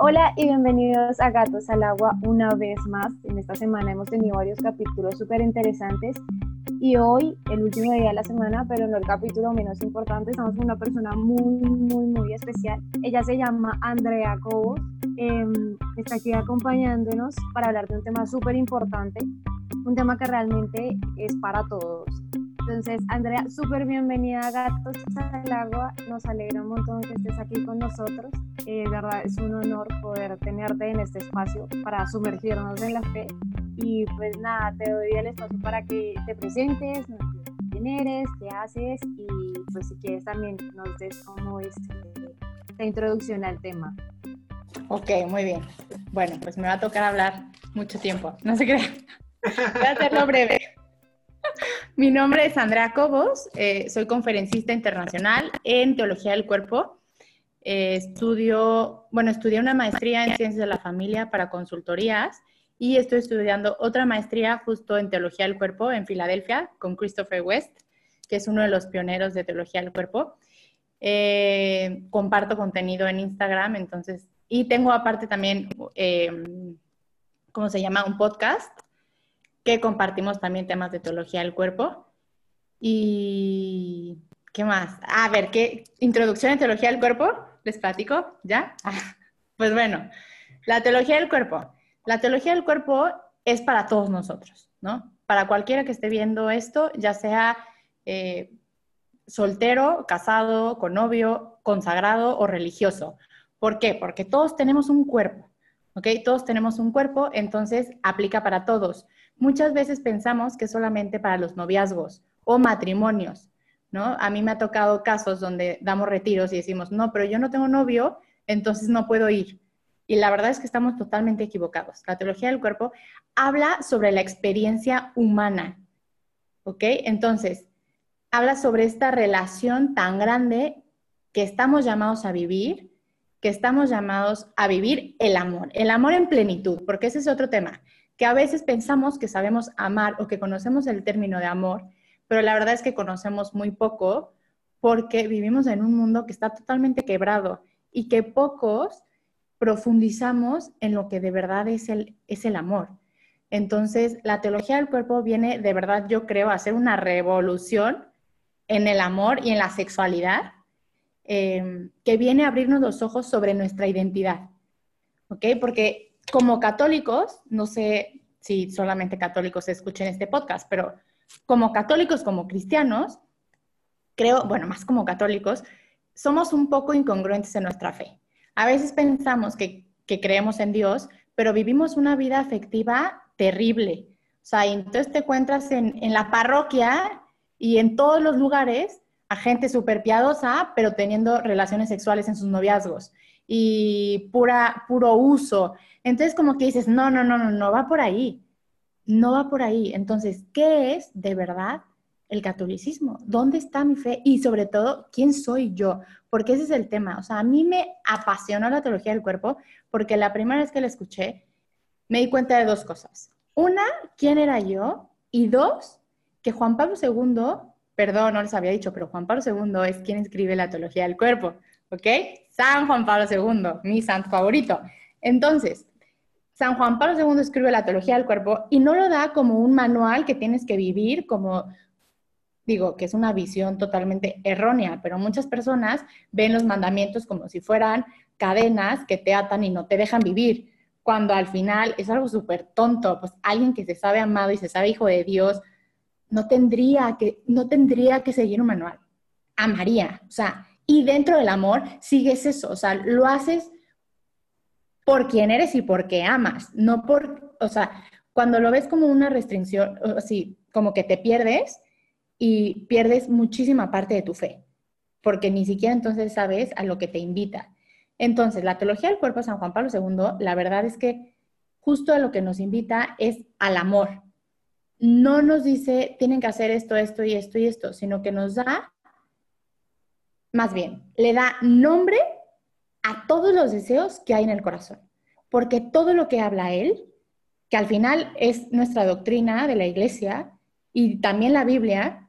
Hola y bienvenidos a Gatos al Agua una vez más. En esta semana hemos tenido varios capítulos súper interesantes y hoy, el último día de la semana, pero no el capítulo menos importante, estamos con una persona muy, muy, muy especial. Ella se llama Andrea Cobos. Em, está aquí acompañándonos para hablar de un tema súper importante, un tema que realmente es para todos. Entonces, Andrea, súper bienvenida a Gatos al Agua. Nos alegra un montón que estés aquí con nosotros. Eh, de verdad, es un honor poder tenerte en este espacio para sumergirnos en la fe. Y pues nada, te doy el espacio para que te presentes, nos digas quién eres, qué haces y pues si quieres también nos des como este, la introducción al tema. Ok, muy bien. Bueno, pues me va a tocar hablar mucho tiempo. No sé qué. Voy a hacerlo breve. Mi nombre es Andrea Cobos, eh, soy conferencista internacional en Teología del Cuerpo. Eh, estudio, bueno, estudié una maestría en Ciencias de la Familia para consultorías y estoy estudiando otra maestría justo en Teología del Cuerpo en Filadelfia con Christopher West, que es uno de los pioneros de Teología del Cuerpo. Eh, comparto contenido en Instagram, entonces, y tengo aparte también, ¿cómo se llama? Un podcast que compartimos también temas de teología del cuerpo. Y, ¿qué más? A ver, ¿qué introducción en teología del cuerpo? ¿Les platico? ¿Ya? pues bueno, la teología del cuerpo. La teología del cuerpo es para todos nosotros, ¿no? Para cualquiera que esté viendo esto, ya sea eh, soltero, casado, con novio, consagrado o religioso. ¿Por qué? Porque todos tenemos un cuerpo, ¿ok? Todos tenemos un cuerpo, entonces aplica para todos muchas veces pensamos que solamente para los noviazgos o matrimonios, ¿no? A mí me ha tocado casos donde damos retiros y decimos, no, pero yo no tengo novio, entonces no puedo ir. Y la verdad es que estamos totalmente equivocados. La teología del cuerpo habla sobre la experiencia humana, ¿ok? Entonces, habla sobre esta relación tan grande que estamos llamados a vivir, que estamos llamados a vivir el amor, el amor en plenitud, porque ese es otro tema que a veces pensamos que sabemos amar o que conocemos el término de amor, pero la verdad es que conocemos muy poco porque vivimos en un mundo que está totalmente quebrado y que pocos profundizamos en lo que de verdad es el, es el amor. Entonces, la teología del cuerpo viene de verdad, yo creo, a hacer una revolución en el amor y en la sexualidad, eh, que viene a abrirnos los ojos sobre nuestra identidad. ¿Ok? Porque como católicos, no sé si solamente católicos escuchen este podcast, pero como católicos, como cristianos, creo, bueno, más como católicos, somos un poco incongruentes en nuestra fe. A veces pensamos que, creemos en Dios, pero vivimos una vida afectiva terrible. O sea, entonces te encuentras en, en la parroquia y en todos los lugares a gente súper piadosa, pero teniendo relaciones sexuales en sus noviazgos y pura, puro uso. Entonces, como que dices, no, no, no, no, no va por ahí. No va por ahí. Entonces, ¿qué es de verdad el catolicismo? ¿Dónde está mi fe? Y sobre todo, ¿quién soy yo? Porque ese es el tema. O sea, a mí me apasionó la teología del cuerpo porque la primera vez que la escuché, me di cuenta de dos cosas. Una, ¿quién era yo? Y dos, que Juan Pablo II, perdón, no les había dicho, pero Juan Pablo II es quien escribe la teología del cuerpo. ¿ok? San Juan Pablo II, mi santo favorito. Entonces, San Juan Pablo II escribe la teología del cuerpo y no lo da como un manual que tienes que vivir como, digo, que es una visión totalmente errónea, pero muchas personas ven los mandamientos como si fueran cadenas que te atan y no te dejan vivir, cuando al final es algo súper tonto, pues alguien que se sabe amado y se sabe hijo de Dios, no tendría que, no tendría que seguir un manual. Amaría, o sea, y dentro del amor sigues eso, o sea, lo haces por quien eres y porque amas, no por, o sea, cuando lo ves como una restricción, así, como que te pierdes y pierdes muchísima parte de tu fe, porque ni siquiera entonces sabes a lo que te invita. Entonces, la teología del cuerpo de San Juan Pablo II, la verdad es que justo a lo que nos invita es al amor. No nos dice, tienen que hacer esto, esto y esto y esto, sino que nos da más bien, le da nombre a todos los deseos que hay en el corazón. Porque todo lo que habla él, que al final es nuestra doctrina de la iglesia y también la Biblia,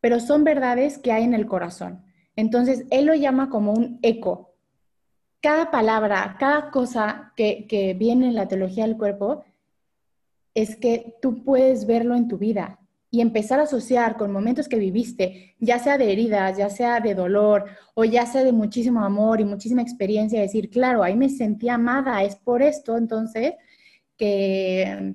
pero son verdades que hay en el corazón. Entonces, él lo llama como un eco. cada palabra, cada cosa que, viene en la teología del cuerpo, es que tú puedes verlo en tu vida y empezar a asociar con momentos que viviste, ya sea de heridas, ya sea de dolor o ya sea de muchísimo amor y muchísima experiencia, decir, claro, ahí me sentí amada, es por esto entonces que,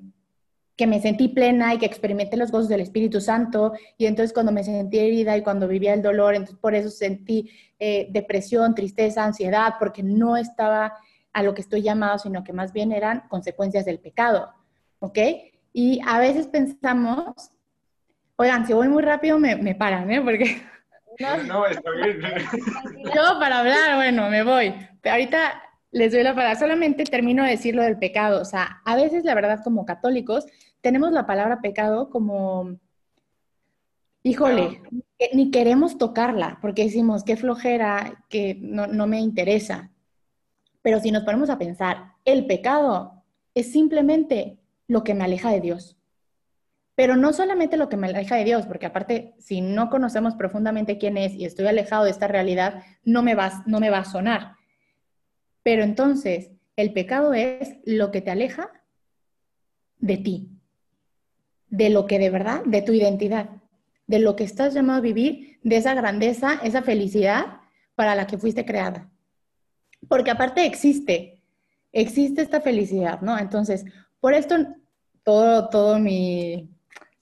que me sentí plena y que experimenté los gozos del Espíritu Santo y entonces cuando me sentí herida y cuando vivía el dolor, entonces por eso sentí eh, depresión, tristeza, ansiedad, porque no estaba a lo que estoy llamado, sino que más bien eran consecuencias del pecado, ¿ok? Y a veces pensamos Oigan, si voy muy rápido me, me paran, ¿eh? Porque... No, no, está bien. Yo para hablar, bueno, me voy. Pero ahorita les doy la palabra. Solamente termino de decir lo del pecado. O sea, a veces, la verdad, como católicos, tenemos la palabra pecado como, híjole, ni queremos tocarla, porque decimos, qué flojera, que no, no me interesa. Pero si nos ponemos a pensar, el pecado es simplemente lo que me aleja de Dios. Pero no solamente lo que me aleja de Dios, porque aparte, si no conocemos profundamente quién es y estoy alejado de esta realidad, no me va, no me va a sonar. Pero entonces, el pecado es lo que te aleja de ti, de lo que de verdad, de tu identidad, de lo que estás llamado a vivir, de esa grandeza, esa felicidad para la que fuiste creada. Porque aparte existe, existe esta felicidad, ¿no? Entonces, por esto todo, todo mi,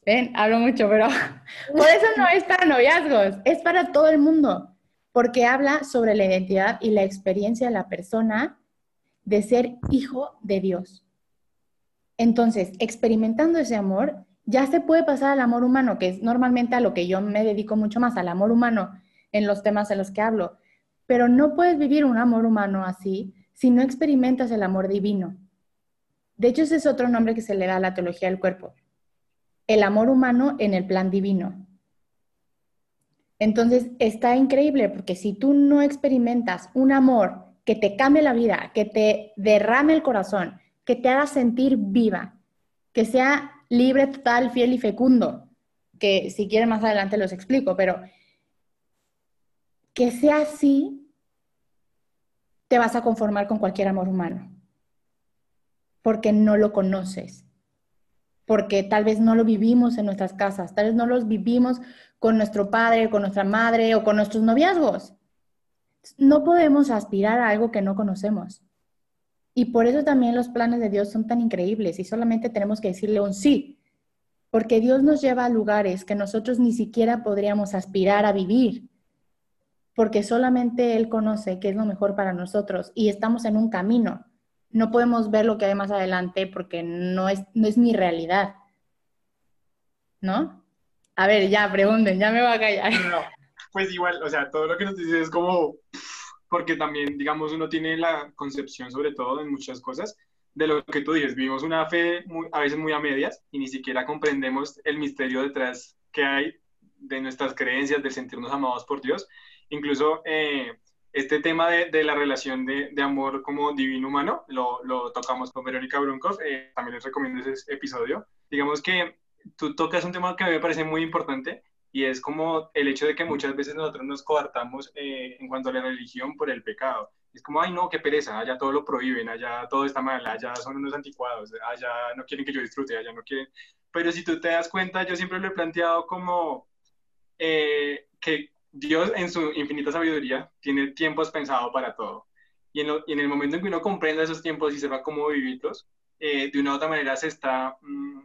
Ven, hablo mucho, pero por eso no es para noviazgos, es para todo el mundo, porque habla sobre la identidad y la experiencia de la persona de ser hijo de Dios. Entonces, experimentando ese amor, ya se puede pasar al amor humano, que es normalmente a lo que yo me dedico mucho más, al amor humano en los temas en los que hablo. Pero no puedes vivir un amor humano así si no experimentas el amor divino. De hecho, ese es otro nombre que se le da a la teología del cuerpo el amor humano en el plan divino. Entonces, está increíble porque si tú no experimentas un amor que te cambie la vida, que te derrame el corazón, que te haga sentir viva, que sea libre, total, fiel y fecundo, que si quieren más adelante los explico, pero que sea así, te vas a conformar con cualquier amor humano, porque no lo conoces porque tal vez no lo vivimos en nuestras casas, tal vez no los vivimos con nuestro padre, con nuestra madre o con nuestros noviazgos. No podemos aspirar a algo que no conocemos. Y por eso también los planes de Dios son tan increíbles y solamente tenemos que decirle un sí, porque Dios nos lleva a lugares que nosotros ni siquiera podríamos aspirar a vivir, porque solamente Él conoce qué es lo mejor para nosotros y estamos en un camino no podemos ver lo que hay más adelante porque no es, no es mi realidad. ¿No? A ver, ya, pregunten, ya me va a callar. Pues igual, o sea, todo lo que nos dices es como, porque también, digamos, uno tiene la concepción, sobre todo en muchas cosas, de lo que tú dices. Vivimos una fe a veces muy a medias y ni siquiera comprendemos el misterio detrás que hay de nuestras creencias, de sentirnos amados por Dios. Incluso eh, este tema de, de la relación de, de, amor como divino humano, lo, lo tocamos con Verónica Brunkov, eh, también les recomiendo ese episodio. Digamos que tú tocas un tema que a mí me parece muy importante y es como el hecho de que muchas veces nosotros nos coartamos eh, en cuanto a la religión por el pecado. Es como, ay no, qué pereza, allá todo lo prohíben, allá todo está mal, allá son unos anticuados, allá no quieren que yo disfrute, allá no quieren. Pero si tú te das cuenta, yo siempre lo he planteado como eh, que Dios en su infinita sabiduría tiene tiempos pensados para todo. Y en, en, el momento en que uno comprenda esos tiempos y sepa cómo vivirlos, eh, de una u otra manera se está mm,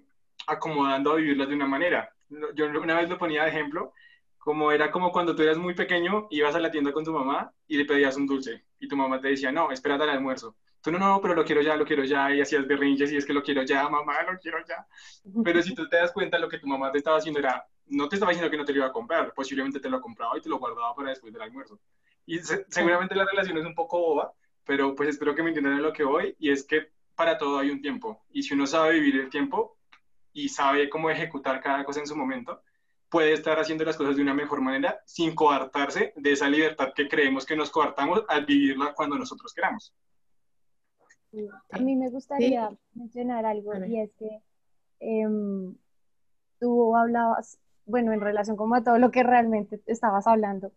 acomodando a vivirlos de una manera. Yo una vez lo ponía de ejemplo, como era como cuando tú eras muy pequeño, ibas a la tienda con tu mamá y le pedías un dulce y tu mamá te decía, no, espérate al almuerzo. Tú no, no, pero lo quiero ya, lo quiero ya, y hacías berrinches y es que lo quiero ya, mamá, lo quiero ya. Pero si tú te das cuenta, lo que tu mamá te estaba haciendo era, no te estaba diciendo que no te lo iba a comprar, posiblemente te lo compraba y te lo guardaba para después del almuerzo. Y seguramente la relación es un poco boba, pero pues espero que me entiendan en lo que voy, y es que para todo hay un tiempo, y si uno sabe vivir el tiempo y sabe cómo ejecutar cada cosa en su momento, puede estar haciendo las cosas de una mejor manera sin coartarse de esa libertad que creemos que nos coartamos al vivirla cuando nosotros queramos. A mí me gustaría mencionar algo y es que em, tú hablabas bueno, en relación como a todo lo que realmente estabas hablando,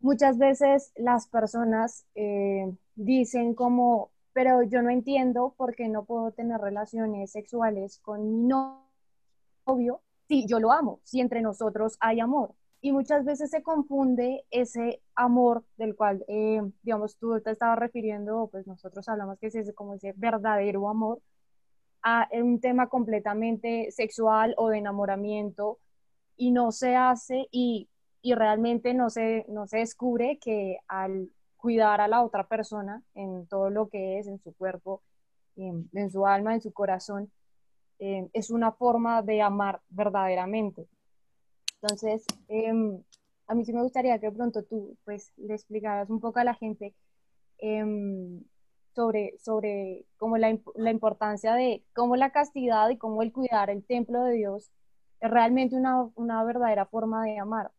muchas veces las personas, eh, dicen como, pero yo no entiendo por qué no puedo tener relaciones sexuales con mi novio si yo lo amo, si entre nosotros hay amor. Y muchas veces se confunde ese amor del cual, eh, digamos, tú te estabas refiriendo, pues nosotros hablamos que es ese, como ese verdadero amor, a un tema completamente sexual o de enamoramiento y no se hace y, y realmente no se, no se descubre que al cuidar a la otra persona en todo lo que es, en su cuerpo, en, su alma, en su corazón, eh, es una forma de amar verdaderamente. Entonces, em, a mí sí me gustaría que pronto tú pues le explicaras un poco a la gente em, sobre, sobre la, la, importancia de cómo la castidad y cómo el cuidar el templo de Dios es realmente una, una verdadera forma de amar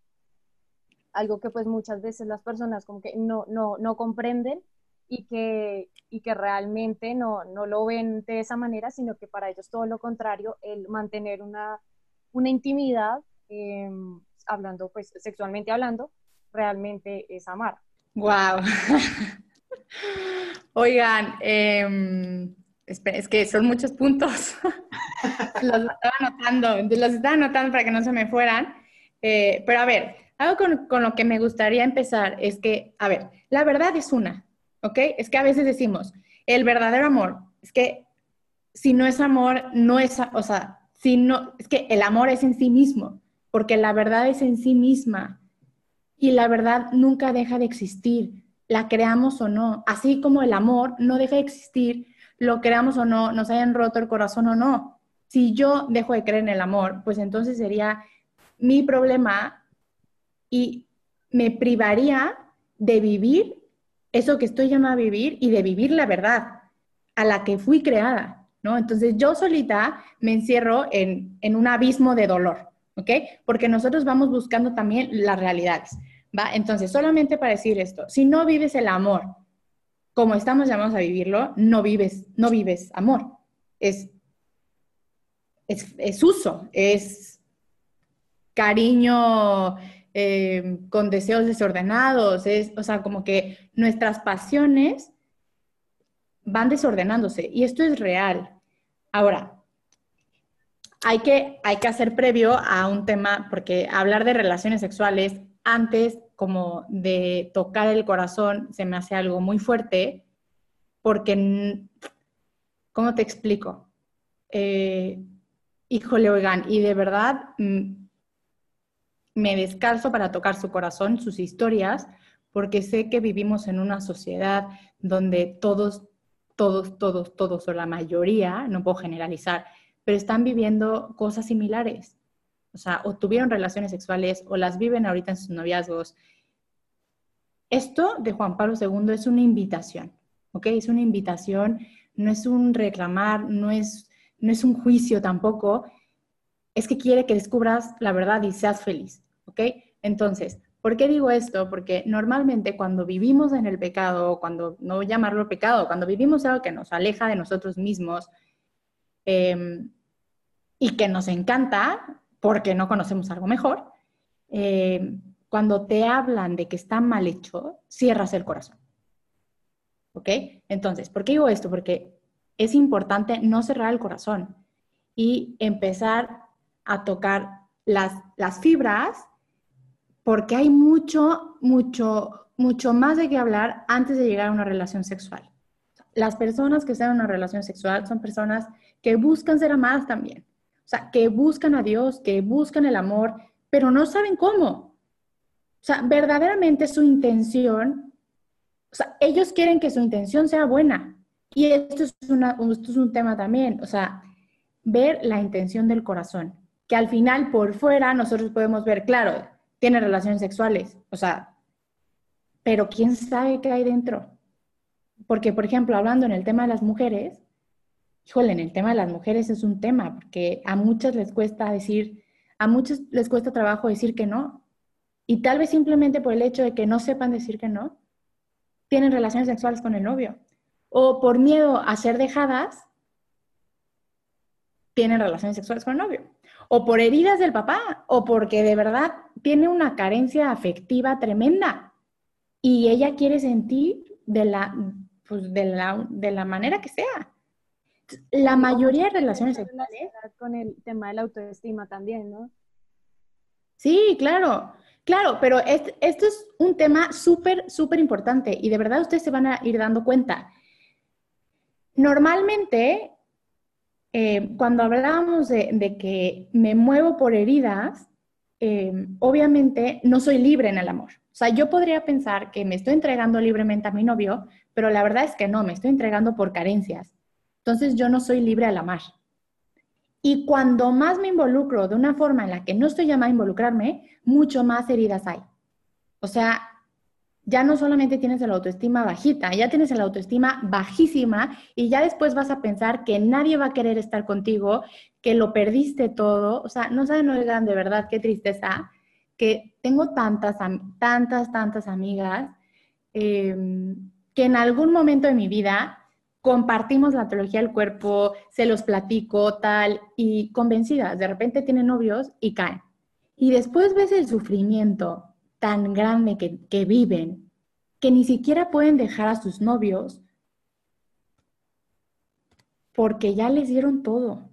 algo que pues muchas veces las personas como que no, no, no comprenden y que, y que realmente no, no lo ven de esa manera, sino que para ellos todo lo contrario, el mantener una, una intimidad, em, hablando pues sexualmente hablando, realmente es amar. Wow. Oigan, eh, es que son muchos puntos. los estaba anotando, los estaba anotando para que no se me fueran. Eh, pero a ver, algo con, lo que me gustaría empezar es que, a ver, la verdad es una, ¿ok? Es que a veces decimos, el verdadero amor, es que si no es amor, no es, o sea, si no, es que el amor es en sí mismo, porque la verdad es en sí misma y la verdad nunca deja de existir, la creamos o no, así como el amor no deja de existir, lo creamos o no, nos hayan roto el corazón o no. Si yo dejo de creer en el amor, pues entonces sería mi problema y me privaría de vivir eso que estoy llamada a vivir y de vivir la verdad a la que fui creada, ¿no? Entonces yo solita me encierro en, en un abismo de dolor, ¿ok? Porque nosotros vamos buscando también las realidades, ¿va? Entonces, solamente para decir esto, si no vives el amor como estamos llamados a vivirlo, no vives, no vives amor. Es, es, uso, es cariño eh, con deseos desordenados, es, o sea, como que nuestras pasiones van desordenándose y esto es real. Ahora, hay que, hay que hacer previo a un tema, porque hablar de relaciones sexuales antes como de tocar el corazón se me hace algo muy fuerte, porque, ¿cómo te explico? Eh, híjole, oigan, y de verdad mm, me descalzo para tocar su corazón, sus historias, porque sé que vivimos en una sociedad donde todos, todos, todos, todos, o la mayoría, no puedo generalizar, pero están viviendo cosas similares. O sea, o tuvieron relaciones sexuales o las viven ahorita en sus noviazgos. Esto de Juan Pablo II es una invitación, ¿ok? Es una invitación, no es un reclamar, no es, no es un juicio tampoco, es que quiere que descubras la verdad y seas feliz. ¿ok? Entonces, ¿por qué digo esto? Porque normalmente cuando vivimos en el pecado, cuando no llamarlo pecado, cuando vivimos algo que nos aleja de nosotros mismos em, y que nos encanta porque no conocemos algo mejor, em, cuando te hablan de que está mal hecho, cierras el corazón. ¿Ok? Entonces, ¿por qué digo esto? Porque es importante no cerrar el corazón y empezar a tocar las, las fibras porque hay mucho, mucho, mucho más de qué hablar antes de llegar a una relación sexual. Las personas que están en una relación sexual son personas que buscan ser amadas también. O sea, que buscan a Dios, que buscan el amor, pero no saben cómo. O sea, verdaderamente su intención, o sea, ellos quieren que su intención sea buena. Y esto es, esto es un tema también, o sea, ver la intención del corazón, que al final por fuera nosotros podemos ver, claro, tiene relaciones sexuales, o sea, pero ¿quién sabe qué hay dentro? Porque, por ejemplo, hablando en el tema de las mujeres, híjole, en el tema de las mujeres es un tema, porque a muchas les cuesta decir, a muchas les cuesta trabajo decir que no, y tal vez simplemente por el hecho de que no sepan decir que no, tienen relaciones sexuales con el novio, o por miedo a ser dejadas, tienen relaciones sexuales con el novio o por heridas del papá, o porque de verdad tiene una carencia afectiva tremenda y ella quiere sentir de la, pues de la, de la manera que sea. La mayoría de relaciones sexuales... Con el tema de la autoestima también, ¿no? Sí, claro, claro, pero esto es un tema súper, súper importante y de verdad ustedes se van a ir dando cuenta. Normalmente, eh, cuando hablábamos de, que me muevo por heridas, eh, obviamente no soy libre en el amor. O sea, yo podría pensar que me estoy entregando libremente a mi novio, pero la verdad es que no, me estoy entregando por carencias. Entonces yo no soy libre al amar. Y cuando más me involucro de una forma en la que no estoy llamada a involucrarme, mucho más heridas hay. O sea, ya no solamente tienes la autoestima bajita, ya tienes la autoestima bajísima y ya después vas a pensar que nadie va a querer estar contigo, que lo perdiste todo. O sea, no saben, oigan, de verdad, qué tristeza, que tengo tantas, tantas, tantas amigas em, que en algún momento de mi vida compartimos la teología del cuerpo, se los platico, tal, y convencidas, de repente tienen novios y caen. Y después ves el sufrimiento tan grande que, que viven, que ni siquiera pueden dejar a sus novios porque ya les dieron todo,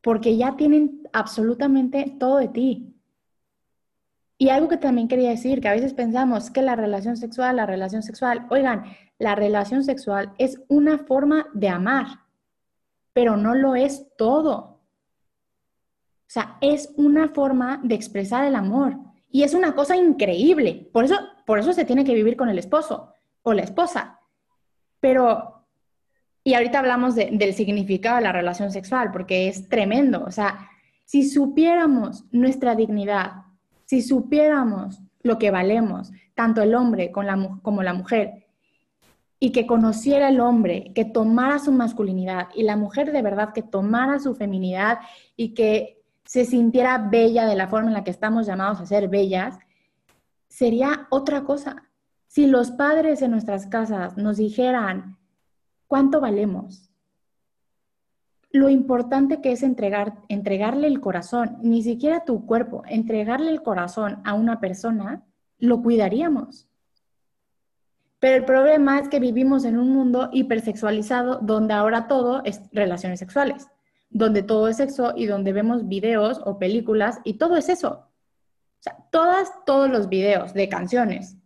porque ya tienen absolutamente todo de ti. Y algo que también quería decir, que a veces pensamos que la relación sexual, la relación sexual, oigan, la relación sexual es una forma de amar, pero no lo es todo. O sea, es una forma de expresar el amor y es una cosa increíble. Por eso, por eso se tiene que vivir con el esposo o la esposa. Pero, y ahorita hablamos del significado de la relación sexual, porque es tremendo. O sea, si supiéramos nuestra dignidad, si supiéramos lo que valemos, tanto el hombre como la mujer, y que conociera el hombre, que tomara su masculinidad y la mujer de verdad que tomara su feminidad y que se sintiera bella de la forma en la que estamos llamados a ser bellas, sería otra cosa. Si los padres en nuestras casas nos dijeran cuánto valemos, lo importante que es entregar, entregarle el corazón, ni siquiera tu cuerpo, entregarle el corazón a una persona, lo cuidaríamos. Pero el problema es que vivimos en un mundo hipersexualizado donde ahora todo es relaciones sexuales, donde todo es sexo y donde vemos videos o películas y todo es eso. O sea, todas, todos los videos de canciones.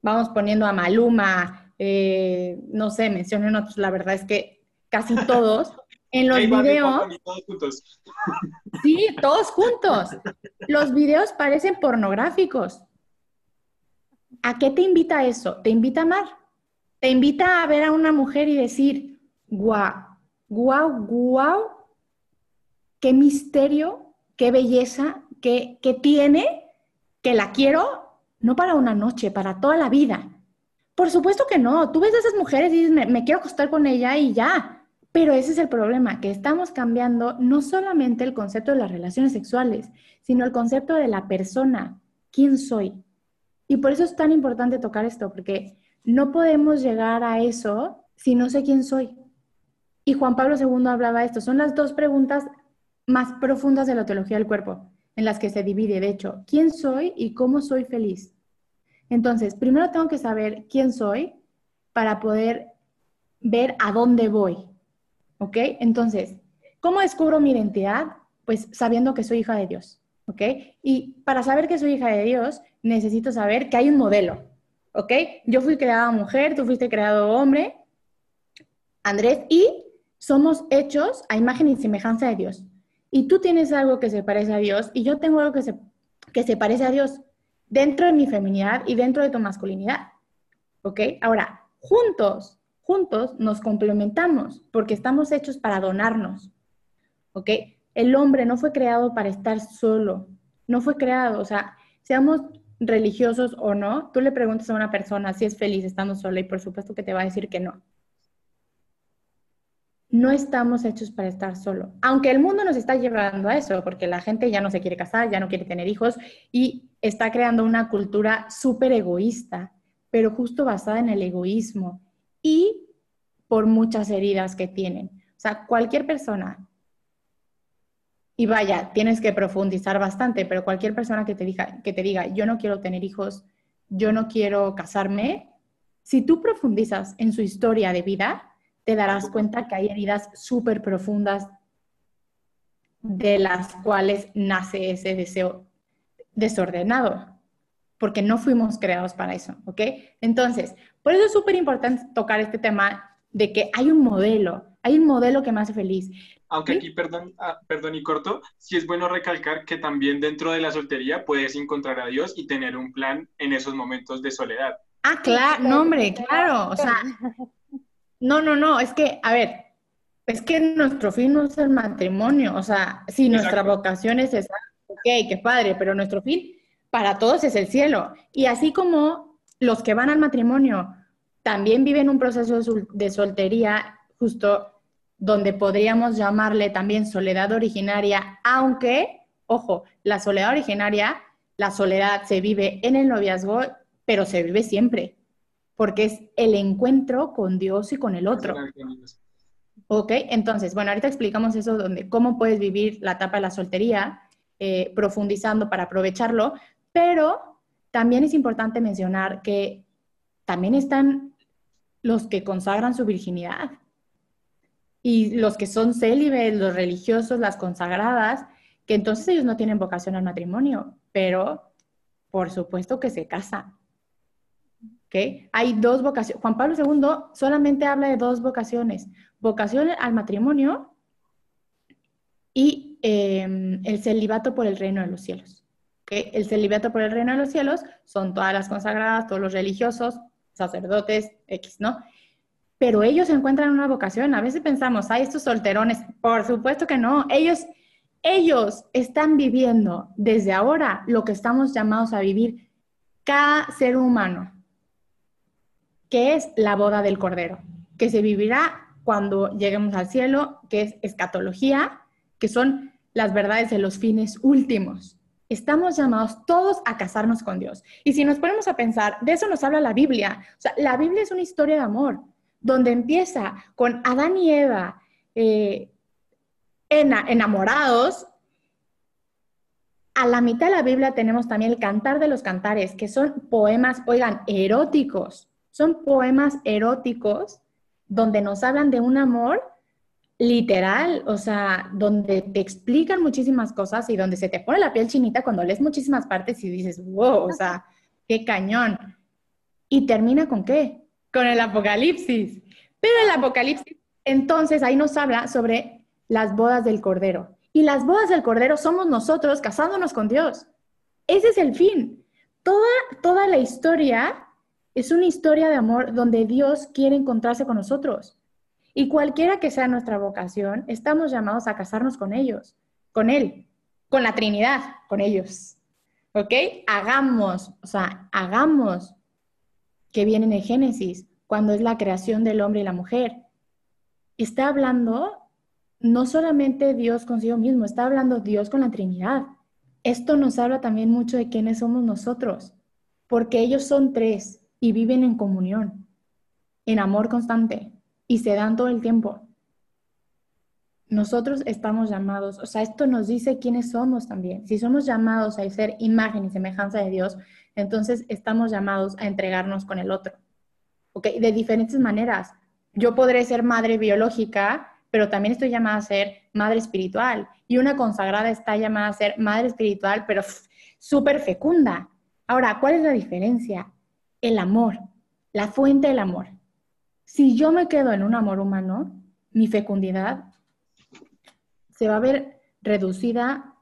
Vamos poniendo a Maluma, eh, no sé, mencionen otros, la verdad es que casi todos. En los videos. Todos juntos. Sí, todos juntos. Los videos parecen pornográficos. ¿A qué te invita eso? Te invita a amar. Te invita a ver a una mujer y decir, guau, guau, guau, qué misterio, qué belleza, qué, tiene, que la quiero, no para una noche, para toda la vida. Por supuesto que no. Tú ves a esas mujeres y dices, me, quiero acostar con ella y ya. Pero ese es el problema, que estamos cambiando no solamente el concepto de las relaciones sexuales, sino el concepto de la persona. ¿Quién soy? Y por eso es tan importante tocar esto, porque no podemos llegar a eso si no sé quién soy. Y Juan Pablo II hablaba de esto. Son las dos preguntas más profundas de la teología del cuerpo, en las que se divide, de hecho, quién soy y cómo soy feliz. Entonces, primero tengo que saber quién soy para poder ver a dónde voy. ¿Ok? Entonces, ¿cómo descubro mi identidad? Pues sabiendo que soy hija de Dios. ¿Ok? Y para saber que soy hija de Dios, necesito saber que hay un modelo, ¿ok? Yo fui creada mujer, tú fuiste creado hombre, Andrés, y somos hechos a imagen y semejanza de Dios. Y tú tienes algo que se parece a Dios y yo tengo algo que se, que se parece a Dios dentro de mi feminidad y dentro de tu masculinidad, ¿ok? Ahora, juntos, juntos nos complementamos porque estamos hechos para donarnos, ¿ok? El hombre no fue creado para estar solo, no fue creado, o sea, seamos religiosos o no, tú le preguntas a una persona si es feliz estando sola y por supuesto que te va a decir que no. No estamos hechos para estar solo, aunque el mundo nos está llevando a eso, porque la gente ya no se quiere casar, ya no quiere tener hijos y está creando una cultura súper egoísta, pero justo basada en el egoísmo y por muchas heridas que tienen. O sea, cualquier persona y vaya, tienes que profundizar bastante, pero cualquier persona que te diga, que te diga, yo no quiero tener hijos, yo no quiero casarme, si tú profundizas en su historia de vida, te darás cuenta que hay heridas súper profundas de las cuales nace ese deseo desordenado, porque no fuimos creados para eso, ¿ok? Entonces, por eso es súper importante tocar este tema de que hay un modelo, hay un modelo que me hace feliz. Aunque aquí, perdón, ah, perdón y corto, sí es bueno recalcar que también dentro de la soltería puedes encontrar a Dios y tener un plan en esos momentos de soledad. Ah, claro, no, hombre, claro, o sea, no, no, no, es que, a ver, es que nuestro fin no es el matrimonio, o sea, sí, nuestra vocación es esa, ok, qué padre, pero nuestro fin para todos es el cielo. Y así como los que van al matrimonio también viven un proceso de soltería justo donde podríamos llamarle también soledad originaria, aunque, ojo, la soledad originaria, la soledad se vive en el noviazgo, pero se vive siempre, porque es el encuentro con Dios y con el otro. Ok, entonces, bueno, ahorita explicamos eso, donde cómo puedes vivir la etapa de la soltería, eh, profundizando para aprovecharlo, pero también es importante mencionar que también están los que consagran su virginidad y los que son célibes, los religiosos, las consagradas, que entonces ellos no tienen vocación al matrimonio, pero por supuesto que se casan. ¿Okay? Hay dos vocaciones. Juan Pablo II solamente habla de dos vocaciones, vocación al matrimonio y em, el celibato por el reino de los cielos. ¿Okay? El celibato por el reino de los cielos son todas las consagradas, todos los religiosos, sacerdotes, X, ¿no? Pero ellos encuentran una vocación. A veces pensamos, ay, estos solterones, por supuesto que no. Ellos, ellos están viviendo desde ahora lo que estamos llamados a vivir cada ser humano, que es la boda del Cordero, que se vivirá cuando lleguemos al cielo, que es escatología, que son las verdades de los fines últimos. Estamos llamados todos a casarnos con Dios. Y si nos ponemos a pensar, de eso nos habla la Biblia. O sea, la Biblia es una historia de amor, donde empieza con Adán y Eva eh, enamorados. A la mitad de la Biblia tenemos también el Cantar de los Cantares, que son poemas, oigan, eróticos. Son poemas eróticos donde nos hablan de un amor literal, o sea, donde te explican muchísimas cosas y donde se te pone la piel chinita cuando lees muchísimas partes y dices, wow, o sea, qué cañón. ¿Y termina con qué? Con el Apocalipsis. Pero el Apocalipsis, entonces ahí nos habla sobre las bodas del Cordero. Y las bodas del Cordero somos nosotros casándonos con Dios. Ese es el fin. Toda, toda la historia es una historia de amor donde Dios quiere encontrarse con nosotros. Y cualquiera que sea nuestra vocación, estamos llamados a casarnos con ellos, con Él, con la Trinidad, con ellos. ¿Ok? Hagamos, o sea, hagamos que viene en Génesis, cuando es la creación del hombre y la mujer. Está hablando no solamente Dios consigo mismo, está hablando Dios con la Trinidad. Esto nos habla también mucho de quiénes somos nosotros, porque ellos son tres y viven en comunión, en amor constante y se dan todo el tiempo. Nosotros estamos llamados, o sea, esto nos dice quiénes somos también. Si somos llamados a ser imagen y semejanza de Dios, entonces estamos llamados a entregarnos con el otro. ¿Ok? De diferentes maneras. Yo podré ser madre biológica, pero también estoy llamada a ser madre espiritual. Y una consagrada está llamada a ser madre espiritual, pero súper fecunda. Ahora, ¿cuál es la diferencia? El amor, la fuente del amor. Si yo me quedo en un amor humano, mi fecundidad se va a ver reducida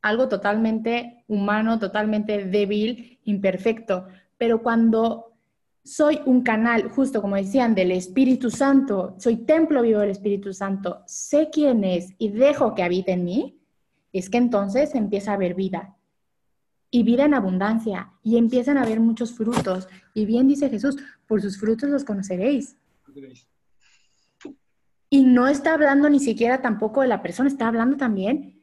a algo totalmente humano, totalmente débil, imperfecto. Pero cuando soy un canal, justo como decían, del Espíritu Santo, soy templo vivo del Espíritu Santo, sé quién es y dejo que habite en mí, es que entonces empieza a haber vida. Y vida en abundancia, y empiezan a haber muchos frutos. Y bien dice Jesús, por sus frutos los conoceréis. Y no está hablando ni siquiera tampoco de la persona, está hablando también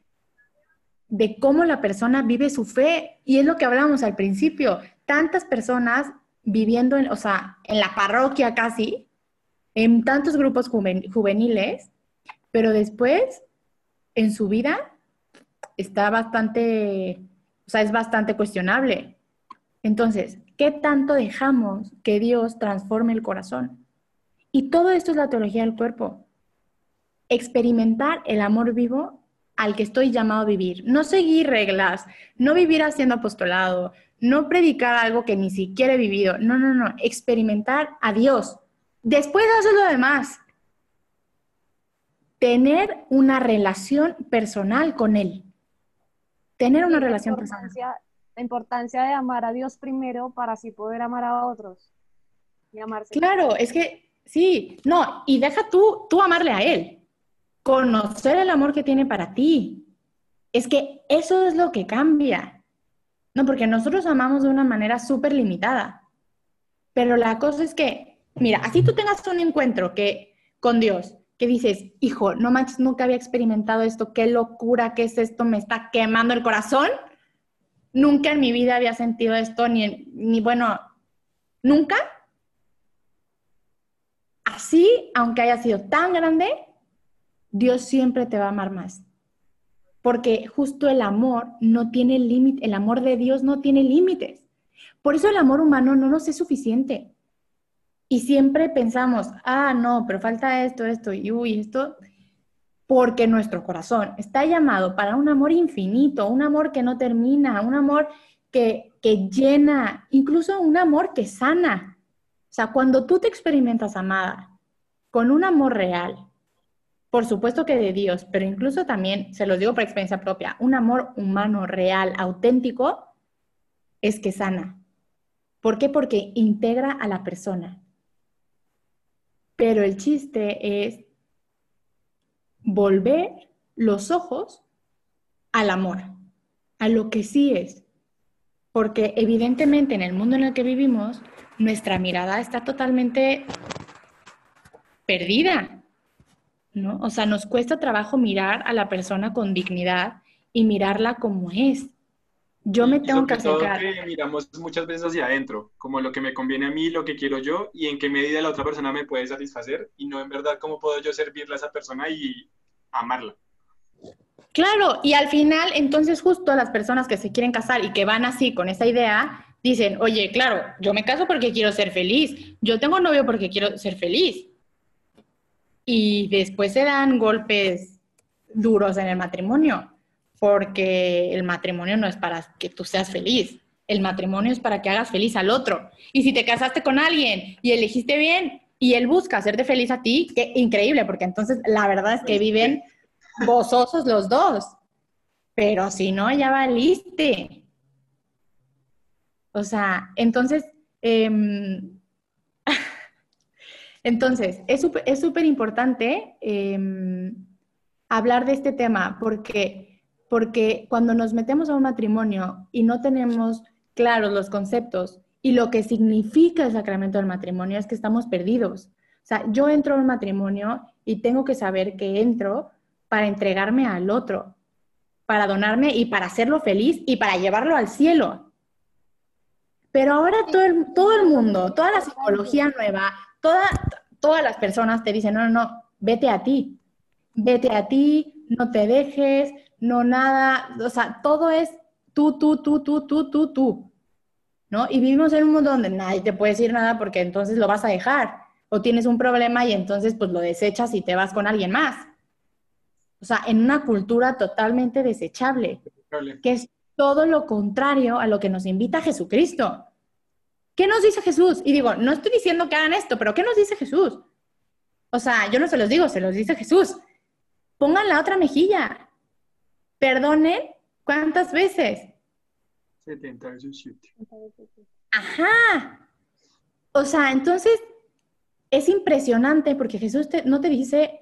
de cómo la persona vive su fe. Y es lo que hablábamos al principio. Tantas personas viviendo, en, o sea, en la parroquia casi, en tantos grupos juveniles, pero después en su vida está bastante, o sea, es bastante cuestionable. Entonces, ¿qué tanto dejamos que Dios transforme el corazón? Y todo esto es la teología del cuerpo. Experimentar el amor vivo al que estoy llamado a vivir. No seguir reglas, no vivir haciendo apostolado, no predicar algo que ni siquiera he vivido. No, no, no. Experimentar a Dios. Después hacer lo demás. Tener una relación personal con Él. Tener una relación personal la importancia de amar a Dios primero para así poder amar a otros y amarse. Claro, es que sí, no, y deja tú, tú amarle a Él, conocer el amor que tiene para ti. Es que eso es lo que cambia. No, porque nosotros amamos de una manera súper limitada. Pero la cosa es que, mira, así tú tengas un encuentro que con Dios, que dices, hijo, no manches, nunca había experimentado esto, qué locura, qué es esto, me está quemando el corazón nunca en mi vida había sentido esto, ni, ni bueno, nunca. Así, aunque haya sido tan grande, Dios siempre te va a amar más. Porque justo el amor no tiene límite, el amor de Dios no tiene límites. Por eso el amor humano no nos es suficiente. Y siempre pensamos, ah, no, pero falta esto, esto, y uy, esto porque nuestro corazón está llamado para un amor infinito, un amor que no termina, un amor que, llena, incluso un amor que sana. O sea, cuando tú te experimentas amada con un amor real, por supuesto que de Dios, pero incluso también, se los digo por experiencia propia, un amor humano real, auténtico, es que sana. ¿Por qué? Porque integra a la persona. Pero el chiste es volver los ojos al amor, a lo que sí es. Porque evidentemente en el mundo en el que vivimos, nuestra mirada está totalmente perdida, ¿no? O sea, nos cuesta trabajo mirar a la persona con dignidad y mirarla como es. Yo me tengo que acercar. Que miramos muchas veces hacia adentro, como lo que me conviene a mí, lo que quiero yo y en qué medida la otra persona me puede satisfacer y no en verdad cómo puedo yo servirle a esa persona y amarla. Claro, y al final, entonces justo las personas que se quieren casar y que van así con esa idea, dicen, oye, claro, yo me caso porque quiero ser feliz, yo tengo novio porque quiero ser feliz. Y después se dan golpes duros en el matrimonio, porque el matrimonio no es para que tú seas feliz, el matrimonio es para que hagas feliz al otro. Y si te casaste con alguien y elegiste bien, y él busca hacerte feliz a ti, qué increíble, porque entonces la verdad es que viven gozosos los dos. Pero si no, ya valiste. O sea, entonces, em, entonces, es súper importante em, hablar de este tema porque, porque cuando nos metemos a un matrimonio y no tenemos claros los conceptos y lo que significa el sacramento del matrimonio es que estamos perdidos. O sea, yo entro a un matrimonio y tengo que saber que entro para entregarme al otro, para donarme y para hacerlo feliz y para llevarlo al cielo. Pero ahora todo el, todo el mundo, toda la psicología nueva, toda, todas las personas te dicen, no, no, no, vete a ti, vete a ti, no te dejes, no nada, o sea, todo es tú, tú, tú, tú, tú, tú, tú. ¿no? Y vivimos en un mundo donde nadie te puede decir nada porque entonces lo vas a dejar. O tienes un problema y entonces pues lo desechas y te vas con alguien más. O sea, en una cultura totalmente desechable, que es todo lo contrario a lo que nos invita Jesucristo. ¿Qué nos dice Jesús? Y digo, no estoy diciendo que hagan esto, pero ¿qué nos dice Jesús? O sea, yo no se los digo, se los dice Jesús. Pongan la otra mejilla. Perdonen cuántas veces. 77. Ajá. O sea, entonces es impresionante porque Jesús no te dice,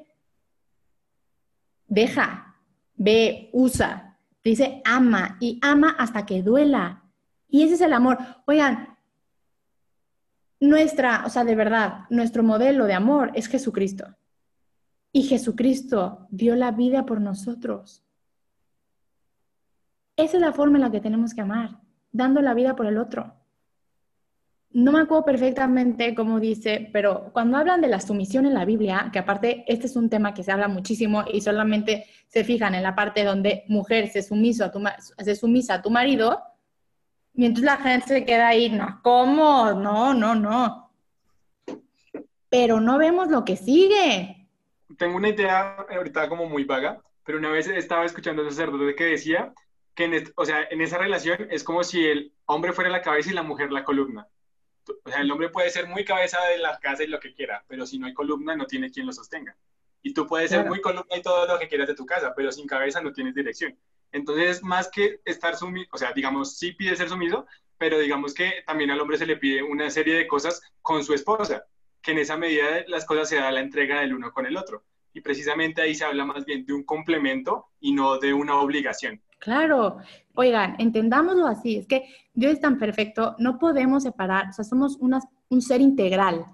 deja, ve, usa. Te dice, ama y ama hasta que duela. Y ese es el amor. Oigan, nuestra, o sea, de verdad, nuestro modelo de amor es Jesucristo. Y Jesucristo dio la vida por nosotros. Esa es la forma en la que tenemos que amar, dando la vida por el otro. No me acuerdo perfectamente cómo dice, pero cuando hablan de la sumisión en la Biblia, que aparte este es un tema que se habla muchísimo y solamente se fijan en la parte donde mujer se, sumiso a tu, se sumisa a tu marido, Y entonces la gente se queda ahí, no, ¿cómo? No, no, no. Pero no vemos lo que sigue. Tengo una idea ahorita como muy vaga, pero una vez estaba escuchando a un sacerdote que decía que en, o sea, en esa relación es como si el hombre fuera la cabeza y la mujer la columna. O sea, el hombre puede ser muy cabeza de la casa y lo que quiera, pero si no hay columna no tiene quien lo sostenga. Y tú puedes ser muy columna y todo lo que quieras de tu casa, pero sin cabeza no tienes dirección. Entonces, más que estar sumiso, o sea, digamos, sí pide ser sumiso, pero digamos que también al hombre se le pide una serie de cosas con su esposa, que en esa medida las cosas se da la entrega del uno con el otro. Y precisamente ahí se habla más bien de un complemento y no de una obligación. Claro, oigan, entendámoslo así, es que Dios es tan perfecto, no podemos separar, o sea, somos un ser integral,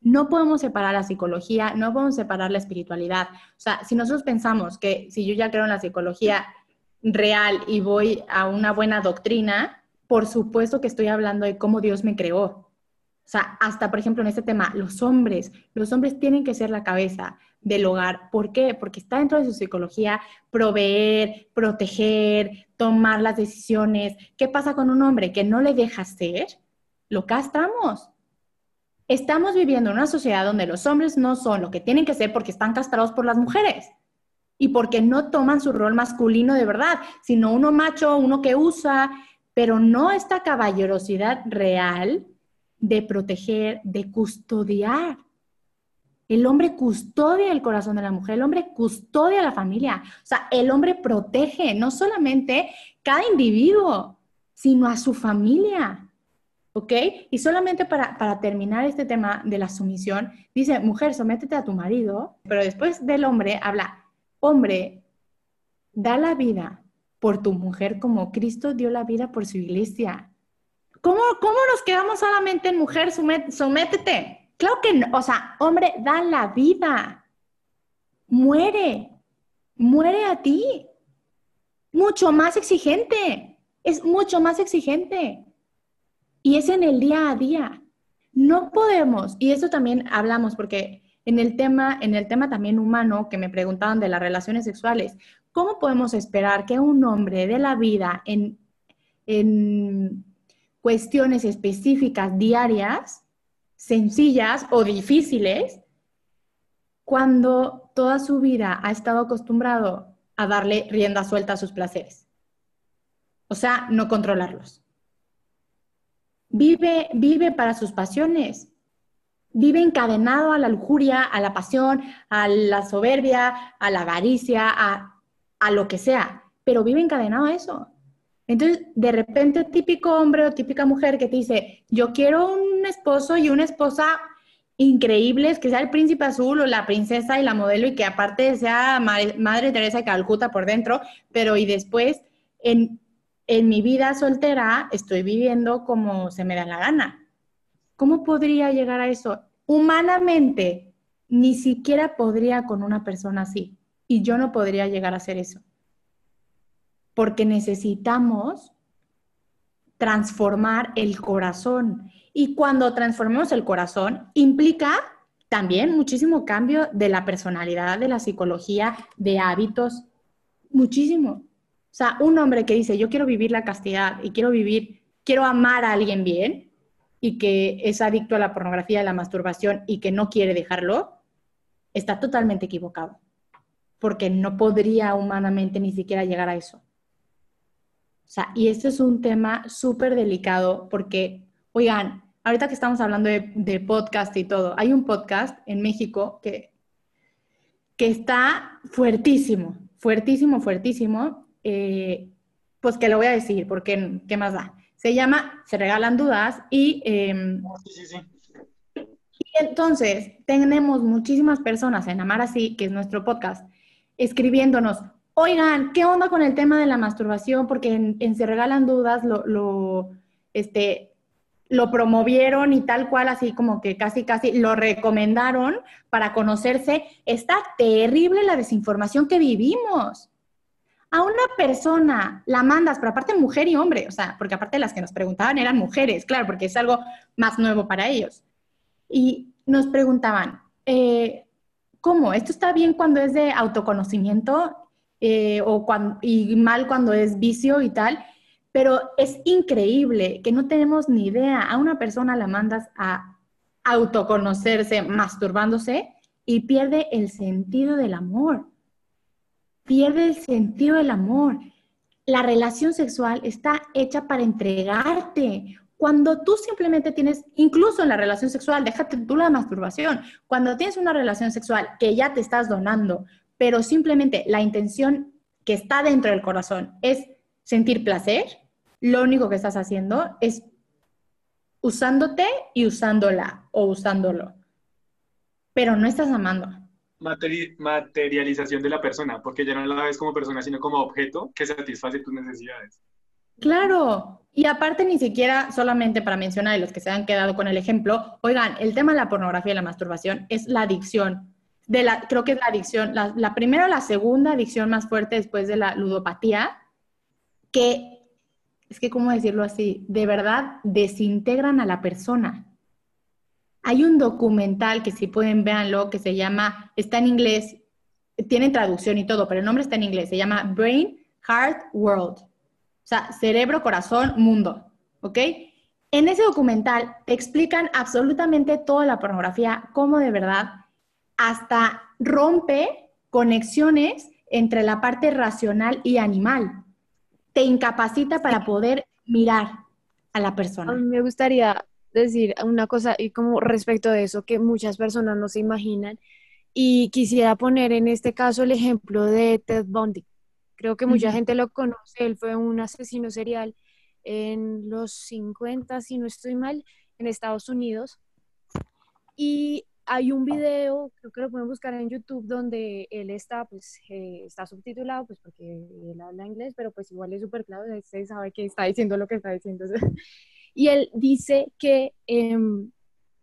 no podemos separar la psicología, no podemos separar la espiritualidad. O sea, si nosotros pensamos que si yo ya creo en la psicología real y voy a una buena doctrina, por supuesto que estoy hablando de cómo Dios me creó. O sea, hasta por ejemplo en este tema, los hombres, los hombres tienen que ser la cabeza del hogar. ¿Por qué? Porque está dentro de su psicología proveer, proteger, tomar las decisiones. ¿Qué pasa con un hombre que no le deja ser? Lo castramos. Estamos viviendo en una sociedad donde los hombres no son lo que tienen que ser porque están castrados por las mujeres y porque no toman su rol masculino de verdad, sino uno macho, uno que usa, pero no esta caballerosidad real de proteger, de custodiar. El hombre custodia el corazón de la mujer, el hombre custodia la familia. O sea, el hombre protege no solamente cada individuo, sino a su familia. ¿Ok? Y solamente para, terminar este tema de la sumisión, dice, mujer, sométete a tu marido, pero después del hombre habla, hombre, da la vida por tu mujer como Cristo dio la vida por su iglesia. ¿Cómo, cómo nos quedamos solamente en mujer, sométete? Claro que no, o sea, hombre, da la vida, muere, muere a ti. Mucho más exigente, es mucho más exigente. Y es en el día a día. No podemos, y eso también hablamos porque en el tema, en el tema también humano que me preguntaban de las relaciones sexuales, ¿cómo podemos esperar que un hombre de la vida en, en cuestiones específicas diarias, sencillas o difíciles, cuando toda su vida ha estado acostumbrado a darle rienda suelta a sus placeres? O sea, no controlarlos. Vive, vive para sus pasiones. Vive encadenado a la lujuria, a la pasión, a la soberbia, a la avaricia, a, a lo que sea, pero vive encadenado a eso. Entonces, de repente, típico hombre o típica mujer que te dice, yo quiero un esposo y una esposa increíbles, que sea el príncipe azul o la princesa y la modelo y que aparte sea Madre, Teresa de Calcuta por dentro, pero y después en en mi vida soltera estoy viviendo como se me da la gana. ¿Cómo podría llegar a eso? Humanamente, ni siquiera podría con una persona así. Y yo no podría llegar a hacer eso. Porque necesitamos transformar el corazón. Y cuando transformemos el corazón, implica también muchísimo cambio de la personalidad, de la psicología, de hábitos, muchísimo. O sea, un hombre que dice, yo quiero vivir la castidad y quiero vivir, quiero amar a alguien bien y que es adicto a la pornografía, a la masturbación y que no quiere dejarlo, está totalmente equivocado. Porque no podría humanamente ni siquiera llegar a eso. O sea, y este es un tema súper delicado porque, oigan, ahorita que estamos hablando de, podcast y todo, hay un podcast en México que, que está fuertísimo, fuertísimo, fuertísimo, eh, pues que lo voy a decir, porque ¿qué más da? Se llama Se Regalan Dudas y... Em, y entonces tenemos muchísimas personas en Amar Así, que es nuestro podcast, escribiéndonos, oigan, ¿qué onda con el tema de la masturbación? Porque en, Se Regalan Dudas lo, lo, este, lo promovieron y tal cual, así como que casi, casi lo recomendaron para conocerse. Está terrible la desinformación que vivimos a una persona la mandas, pero aparte mujer y hombre, o sea, porque aparte las que nos preguntaban eran mujeres, claro, porque es algo más nuevo para ellos. Y nos preguntaban, eh, ¿cómo? ¿Esto está bien cuando es de autoconocimiento eh, o y mal cuando es vicio y tal? Pero es increíble que no tenemos ni idea. A una persona la mandas a autoconocerse masturbándose y pierde el sentido del amor. Pierde el sentido del amor. La relación sexual está hecha para entregarte. Cuando tú simplemente tienes, incluso en la relación sexual, déjate tú la masturbación, cuando tienes una relación sexual que ya te estás donando, pero simplemente la intención que está dentro del corazón es sentir placer, lo único que estás haciendo es usándote y usándola o usándolo. Pero no estás amando. Materialización de la persona, porque ya no la ves como persona, sino como objeto que satisface tus necesidades. Claro, y aparte ni siquiera solamente para mencionar y los que se han quedado con el ejemplo, oigan, el tema de la pornografía y la masturbación es la adicción. Creo que es la adicción, la, la primera o la segunda adicción más fuerte después de la ludopatía, que es que, ¿cómo decirlo así? De verdad desintegran a la persona. Hay un documental que si pueden véanlo, que se llama, está en inglés, tiene traducción y todo, pero el nombre está en inglés, se llama Brain, Heart, World. O sea, cerebro, corazón, mundo. ¿Ok? En ese documental explican absolutamente toda la pornografía, cómo de verdad hasta rompe conexiones entre la parte racional y animal te incapacita para poder mirar a la persona. A mí me gustaría decir una cosa y como respecto de eso que muchas personas no se imaginan y quisiera poner en este caso el ejemplo de Ted Bundy. Creo que mucha gente lo conoce, él fue un asesino serial en los 50, si no estoy mal, en Estados Unidos. Y hay un video, creo que lo pueden buscar en YouTube, donde él está, pues, eh, está subtitulado, pues, porque él habla inglés, pero pues igual es súper claro, usted sabe que está diciendo lo que está diciendo. y él dice que, em,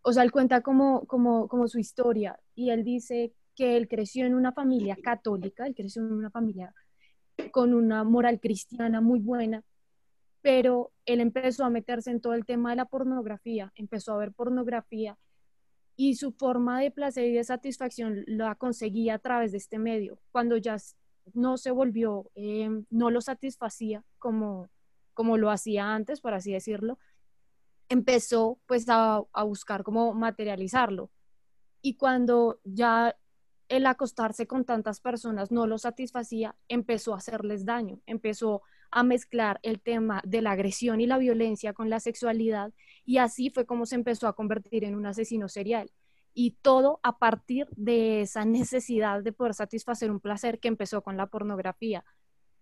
o sea, él cuenta como, como, como su historia, y él dice que él creció en una familia católica, él creció en una familia con una moral cristiana muy buena, pero él empezó a meterse en todo el tema de la pornografía, empezó a ver pornografía y su forma de placer y de satisfacción la conseguía a través de este medio. Cuando ya no se volvió, em, no lo satisfacía como, como lo hacía antes, por así decirlo, empezó pues a, a buscar cómo materializarlo. Y cuando ya el acostarse con tantas personas no lo satisfacía, empezó a hacerles daño, empezó a mezclar el tema de la agresión y la violencia con la sexualidad y así fue como se empezó a convertir en un asesino serial. Y todo a partir de esa necesidad de poder satisfacer un placer que empezó con la pornografía.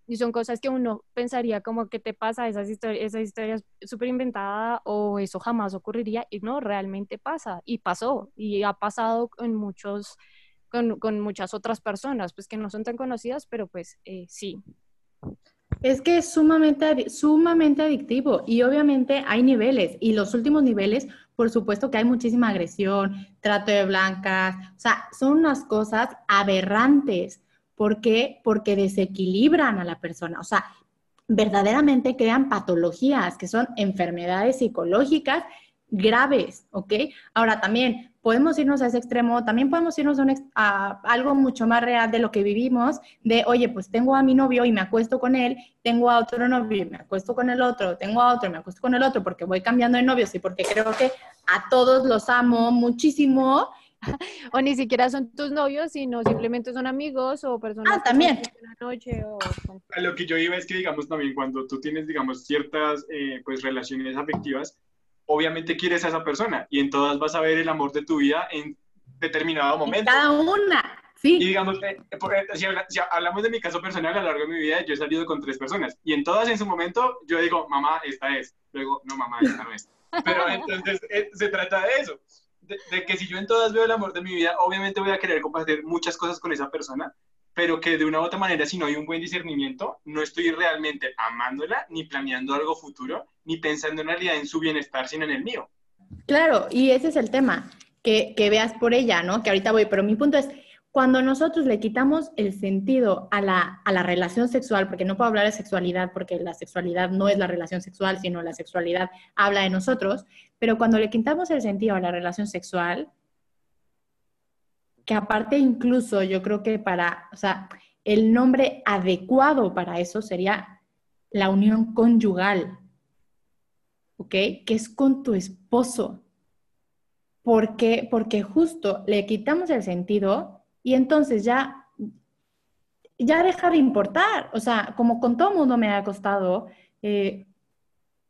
Y son cosas que uno pensaría como que te pasa, esas historias, esas historias súper inventadas o eso jamás ocurriría y no, realmente pasa y pasó y ha pasado en muchos, con, con muchas otras personas, pues que no son tan conocidas, pero pues eh, sí. Es que es sumamente, sumamente adictivo y obviamente hay niveles y los últimos niveles, por supuesto que hay muchísima agresión, trato de blancas, o sea, son unas cosas aberrantes. ¿Por qué? Porque desequilibran a la persona, o sea, verdaderamente crean patologías que son enfermedades psicológicas graves, ¿ok? Ahora también podemos irnos a ese extremo, también podemos irnos a, algo mucho más real de lo que vivimos, de, oye, pues tengo a mi novio y me acuesto con él, tengo a otro novio y me acuesto con el otro, tengo a otro y me acuesto con el otro porque voy cambiando de novios y porque creo que a todos los amo muchísimo. o ni siquiera son tus novios, sino simplemente son amigos o personas. Ah, también. noche o... lo que yo iba es que, digamos, también cuando tú tienes, digamos, ciertas, eh, pues, relaciones afectivas, obviamente quieres a esa persona y en todas vas a ver el amor de tu vida en determinado momento. cada una, sí. Y digamos, eh, eh, si, hablamos de mi caso personal, a lo largo de mi vida yo he salido con tres personas y en todas en su momento yo digo, mamá, esta es. Luego, no, mamá, esta no es. Pero entonces eh, se trata de eso. De, de, que si yo en todas veo el amor de mi vida, obviamente voy a querer compartir muchas cosas con esa persona, pero que de una u otra manera, si no hay un buen discernimiento, no estoy realmente amándola, ni planeando algo futuro, ni pensando en realidad en su bienestar, sino en el mío. Claro, y ese es el tema, que, que veas por ella, ¿no? Que ahorita voy, pero mi punto es, cuando nosotros le quitamos el sentido a la, a la, relación sexual, porque no puedo hablar de sexualidad, porque la sexualidad no es la relación sexual, sino la sexualidad habla de nosotros, pero cuando le quitamos el sentido a la relación sexual, que aparte incluso yo creo que para, o sea, el nombre adecuado para eso sería la unión conyugal, ¿ok? Que es con tu esposo. ¿Por qué? Porque justo le quitamos el sentido y entonces ya, ya deja de importar. O sea, como con todo mundo me ha costado, eh,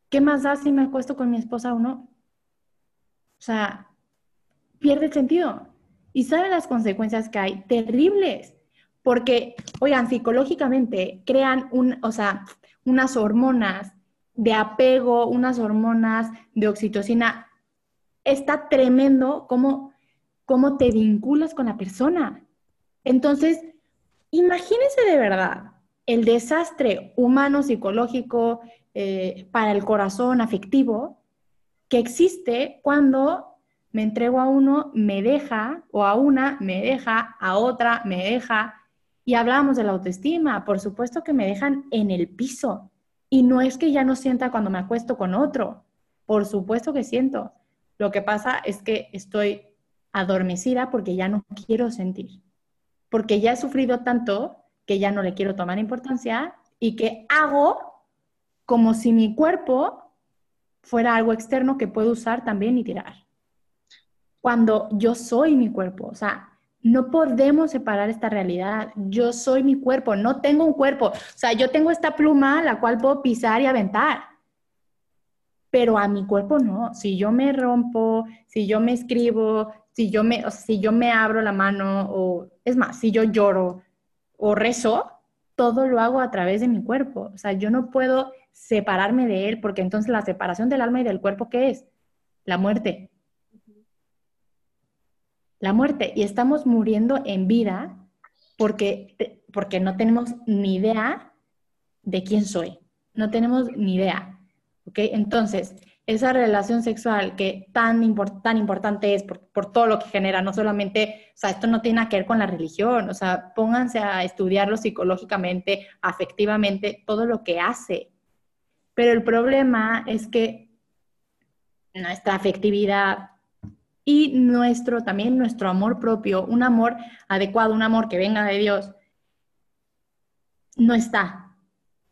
¿qué más da si me acuesto con mi esposa o no? O sea, pierde el sentido. ¿Y sabe las consecuencias que hay? Terribles. Porque, oigan, psicológicamente crean un, o sea, unas hormonas de apego, unas hormonas de oxitocina. Está tremendo cómo, cómo te vinculas con la persona. Entonces, imagínense de verdad el desastre humano, psicológico, eh, para el corazón afectivo que existe cuando me entrego a uno, me deja, o a una, me deja, a otra, me deja. Y hablábamos de la autoestima, por supuesto que me dejan en el piso. Y no es que ya no sienta cuando me acuesto con otro, por supuesto que siento. Lo que pasa es que estoy adormecida porque ya no quiero sentir, porque ya he sufrido tanto que ya no le quiero tomar importancia y que hago como si mi cuerpo fuera algo externo que puedo usar también y tirar cuando yo soy mi cuerpo. O sea, no podemos separar esta realidad. Yo soy mi cuerpo, no tengo un cuerpo. O sea, yo tengo esta pluma la cual puedo pisar y aventar. Pero a mi cuerpo no. Si yo me rompo, si yo me escribo, si yo me, si yo me abro la mano, o es más, si yo lloro o rezo, todo lo hago a través de mi cuerpo. O sea, yo no puedo separarme de él porque entonces la separación del alma y del cuerpo, ¿qué es? La muerte la muerte y estamos muriendo en vida porque, porque no tenemos ni idea de quién soy, no tenemos ni idea. ¿ok? Entonces, esa relación sexual que tan, tan importante es por, por, todo lo que genera, no solamente, o sea, esto no tiene que ver con la religión, o sea, pónganse a estudiarlo psicológicamente, afectivamente, todo lo que hace. Pero el problema es que nuestra afectividad y nuestro también nuestro amor propio, un amor adecuado, un amor que venga de Dios, no está.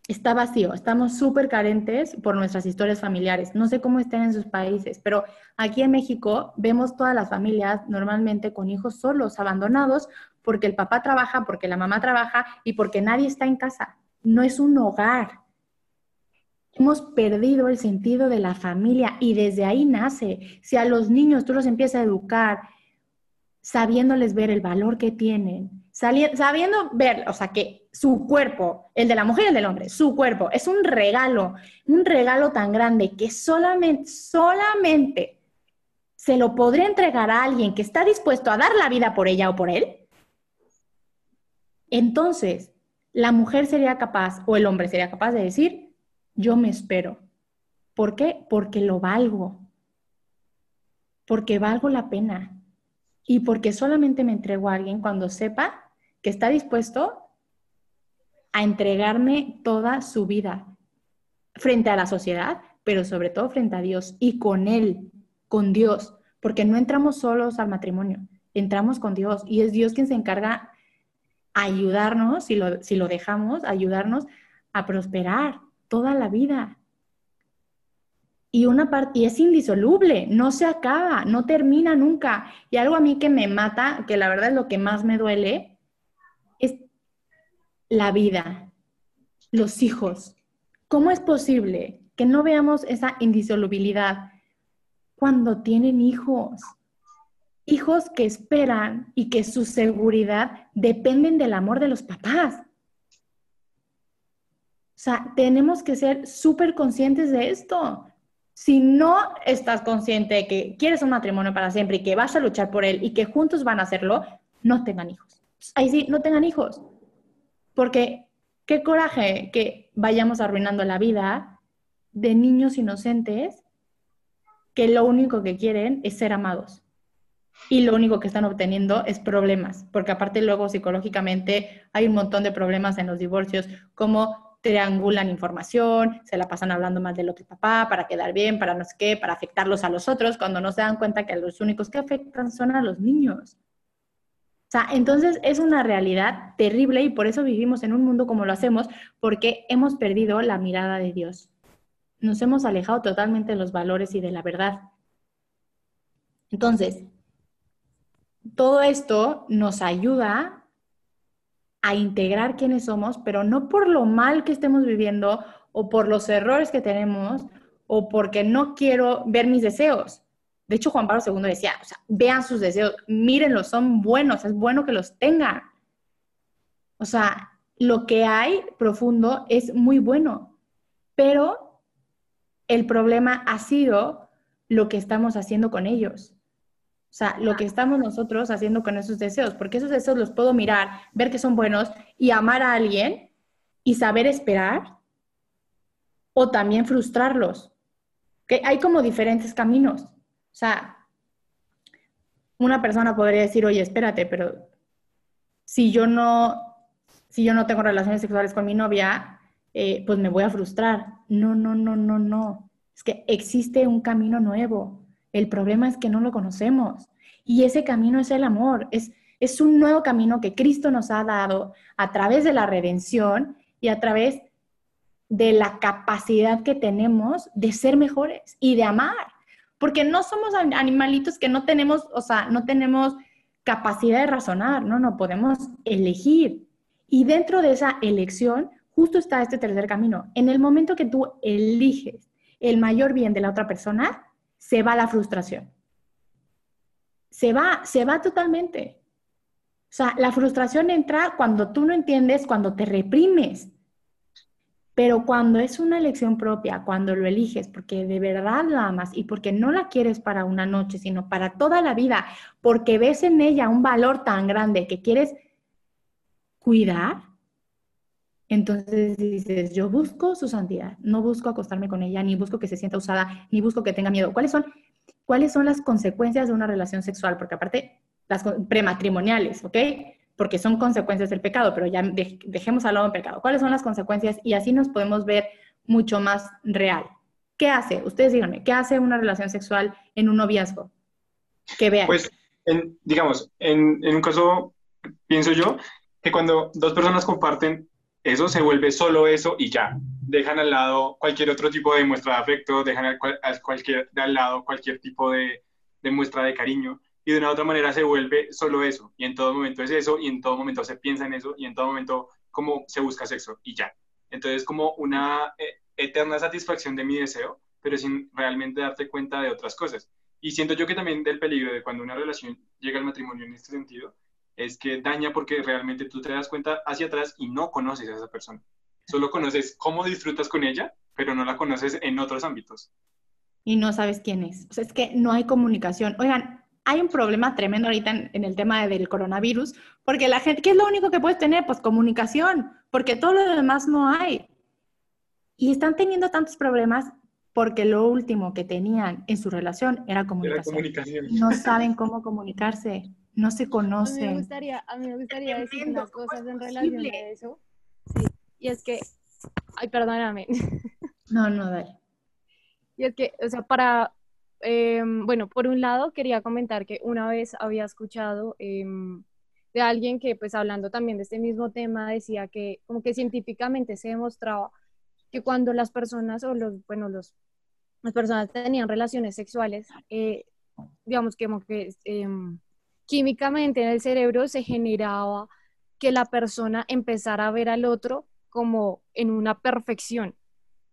Está vacío, estamos súper carentes por nuestras historias familiares. No sé cómo estén en sus países, pero aquí en México vemos todas las familias normalmente con hijos solos, abandonados, porque el papá trabaja, porque la mamá trabaja y porque nadie está en casa. No es un hogar, Hemos perdido el sentido de la familia y desde ahí nace. Si a los niños tú los empiezas a educar sabiéndoles ver el valor que tienen, sabiendo ver, o sea, que su cuerpo, el de la mujer y el del hombre, su cuerpo es un regalo, un regalo tan grande que solamente, solamente se lo podría entregar a alguien que está dispuesto a dar la vida por ella o por él, entonces la mujer sería capaz o el hombre sería capaz de decir, yo me espero. ¿Por qué? Porque lo valgo. Porque valgo la pena. Y porque solamente me entrego a alguien cuando sepa que está dispuesto a entregarme toda su vida frente a la sociedad, pero sobre todo frente a Dios y con Él, con Dios, porque no entramos solos al matrimonio, entramos con Dios y es Dios quien se encarga ayudarnos, si lo, si lo dejamos, ayudarnos a prosperar, toda la vida. Y, una parte, es indisoluble, no se acaba, no termina nunca. Y algo a mí que me mata, que la verdad es lo que más me duele, es la vida, los hijos. ¿Cómo es posible que no veamos esa indisolubilidad cuando tienen hijos? Hijos que esperan y que su seguridad dependen del amor de los papás. Sea, tenemos que ser súper conscientes de esto. Si no estás consciente de que quieres un matrimonio para siempre y que vas a luchar por él y que juntos van a hacerlo, no tengan hijos. Ahí sí, no tengan hijos. Porque qué coraje que vayamos arruinando la vida de niños inocentes que lo único que quieren es ser amados. Y lo único que están obteniendo es problemas, porque aparte luego psicológicamente hay un montón de problemas en los divorcios, como triangulan información, se la pasan hablando más del otro papá para quedar bien, para no sé qué, para afectarlos a los otros, cuando no se dan cuenta que los únicos que afectan son a los niños. O sea, entonces es una realidad terrible y por eso vivimos en un mundo como lo hacemos, porque hemos perdido la mirada de Dios. Nos hemos alejado totalmente de los valores y de la verdad. Entonces, todo esto nos ayuda a integrar quiénes somos, pero no por lo mal que estemos viviendo o por los errores que tenemos o porque no quiero ver mis deseos. De hecho, Juan Pablo II decía, vean sus deseos, mírenlos, son buenos, es bueno que los tengan. O sea, lo que hay profundo es muy bueno, pero el problema ha sido lo que estamos haciendo con ellos. O sea, lo que estamos nosotros haciendo con esos deseos, porque esos deseos los puedo mirar, ver que son buenos y amar a alguien y saber esperar o también frustrarlos. Hay como diferentes caminos. O sea, una persona podría decir, oye, espérate, pero si yo no, si yo no tengo relaciones sexuales con mi novia, eh, pues me voy a frustrar. No, no, no, no, no. Es que existe un camino nuevo el problema es que no lo conocemos. Y ese camino es el amor. Es, es un nuevo camino que Cristo nos ha dado a través de la redención y a través de la capacidad que tenemos de ser mejores y de amar. Porque no somos animalitos que no tenemos, o sea, no tenemos capacidad de razonar, no, no, podemos elegir. Y dentro de esa elección, justo está este tercer camino. En el momento que tú eliges el mayor bien de la otra persona, se va la frustración. Se va, se va totalmente. O sea, la frustración entra cuando tú no entiendes, cuando te reprimes. Pero cuando es una elección propia, cuando lo eliges porque de verdad la amas y porque no la quieres para una noche, sino para toda la vida, porque ves en ella un valor tan grande que quieres cuidar, entonces dices, yo busco su santidad, no busco acostarme con ella, ni busco que se sienta usada, ni busco que tenga miedo. ¿Cuáles son, cuáles son las consecuencias de una relación sexual? Porque aparte, las prematrimoniales, ¿ok? Porque son consecuencias del pecado, pero ya dejemos al lado el pecado. ¿Cuáles son las consecuencias? Y así nos podemos ver mucho más real. ¿Qué hace? Ustedes díganme, ¿qué hace una relación sexual en un noviazgo? Que vean. Pues, digamos, en un caso, pienso yo, que cuando dos personas comparten eso se vuelve solo eso y ya. Dejan al lado cualquier otro tipo de muestra de afecto, dejan al, cualquier, de al lado cualquier tipo de, muestra de cariño y de una u otra manera se vuelve solo eso y en todo momento es eso y en todo momento se piensa en eso y en todo momento como se busca sexo y ya. Entonces como una eh, eterna satisfacción de mi deseo, pero sin realmente darte cuenta de otras cosas. Y siento yo que también del peligro de cuando una relación llega al matrimonio en este sentido, es que daña porque realmente tú te das cuenta hacia atrás y no conoces a esa persona. Solo conoces cómo disfrutas con ella, pero no la conoces en otros ámbitos. Y no sabes quién es. O sea, es que no hay comunicación. Oigan, hay un problema tremendo ahorita en, el tema del coronavirus, porque la gente, ¿qué es lo único que puedes tener? Pues comunicación, porque todo lo demás no hay. Y están teniendo tantos problemas porque lo último que tenían en su relación era comunicación. Era comunicación. No saben cómo comunicarse no se conocen. A mí me gustaría, a mí me gustaría decir unas cosas en relación a eso. Sí, y es que, ay, perdóname. No, no, dale. Y es que, o sea, para, em, bueno, por un lado quería comentar que una vez había escuchado em, de alguien que, pues hablando también de este mismo tema, decía que como que científicamente se demostraba que cuando las personas o los, bueno, los, las personas tenían relaciones sexuales, eh, digamos que como que... Químicamente en el cerebro se generaba que la persona empezara a ver al otro como en una perfección.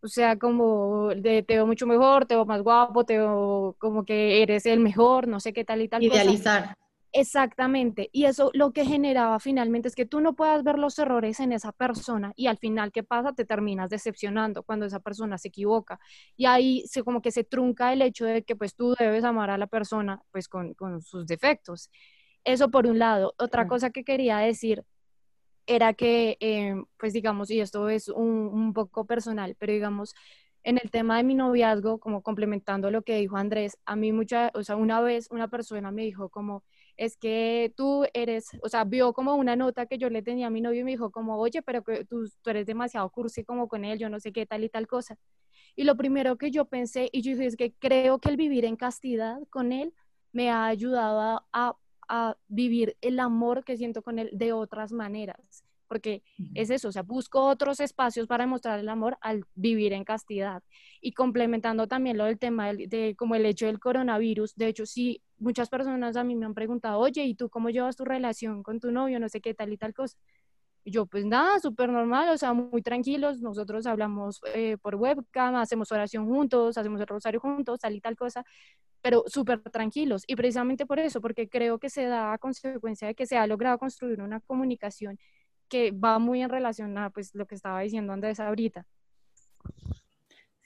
O sea, como de, te veo mucho mejor, te veo más guapo, te veo como que eres el mejor, no sé qué tal y tal. Idealizar. Exactamente. Y eso lo que generaba finalmente es que tú no puedas ver los errores en esa persona y al final, ¿qué pasa? Te terminas decepcionando cuando esa persona se equivoca. Y ahí se como que se trunca el hecho de que pues tú debes amar a la persona pues con, con sus defectos. Eso por un lado. Otra cosa que quería decir era que, eh, pues digamos, y esto es un, un poco personal, pero digamos, en el tema de mi noviazgo, como complementando lo que dijo Andrés, a mí mucha, o sea, una vez una persona me dijo como, es que tú eres, o sea, vio como una nota que yo le tenía a mi novio y me dijo como, oye, pero que tú, tú eres demasiado cursi como con él, yo no sé qué tal y tal cosa. Y lo primero que yo pensé, y yo dije, es que creo que el vivir en castidad con él me ha ayudado a, a vivir el amor que siento con él de otras maneras porque es eso, o sea, busco otros espacios para demostrar el amor al vivir en castidad. Y complementando también lo del tema de, como el hecho del coronavirus, de hecho, sí, muchas personas a mí me han preguntado, oye, ¿y tú cómo llevas tu relación con tu novio? No sé qué tal y tal cosa. Y yo, pues nada, súper normal, o sea, muy tranquilos, nosotros hablamos eh, por webcam, hacemos oración juntos, hacemos el rosario juntos, tal y tal cosa, pero súper tranquilos. Y precisamente por eso, porque creo que se da a consecuencia de que se ha logrado construir una comunicación que va muy en relación a pues, lo que estaba diciendo Andrés ahorita.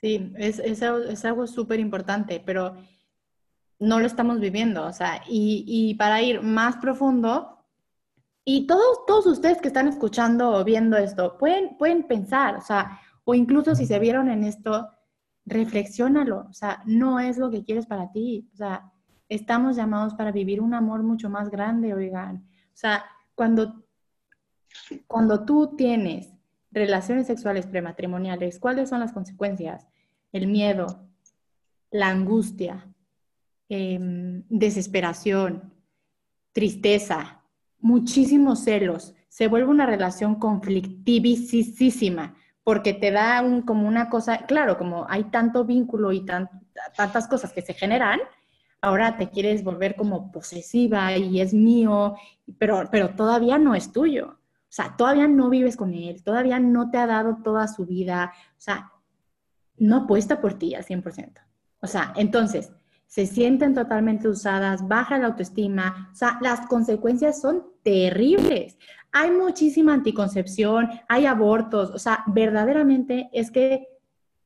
Sí, es, es, es algo súper importante, pero no lo estamos viviendo. O sea, y, y, para ir más profundo, y todos, todos ustedes que están escuchando o viendo esto, pueden, pueden pensar, o sea, o incluso si se vieron en esto, reflexiónalo. O sea, no es lo que quieres para ti. O sea, estamos llamados para vivir un amor mucho más grande, oigan. O sea, cuando cuando tú tienes relaciones sexuales prematrimoniales, ¿cuáles son las consecuencias? El miedo, la angustia, em, desesperación, tristeza, muchísimos celos. Se vuelve una relación conflictivísima porque te da como una cosa, claro, como hay tanto vínculo y tantas cosas que se generan, ahora te quieres volver como posesiva y es mío, pero, pero todavía no es tuyo. O sea, todavía no vives con él, todavía no te ha dado toda su vida, o sea, no apuesta por ti al 100%. O sea, entonces, se sienten totalmente usadas, baja la autoestima, o sea, las consecuencias son terribles. Hay muchísima anticoncepción, hay abortos, o sea, verdaderamente es que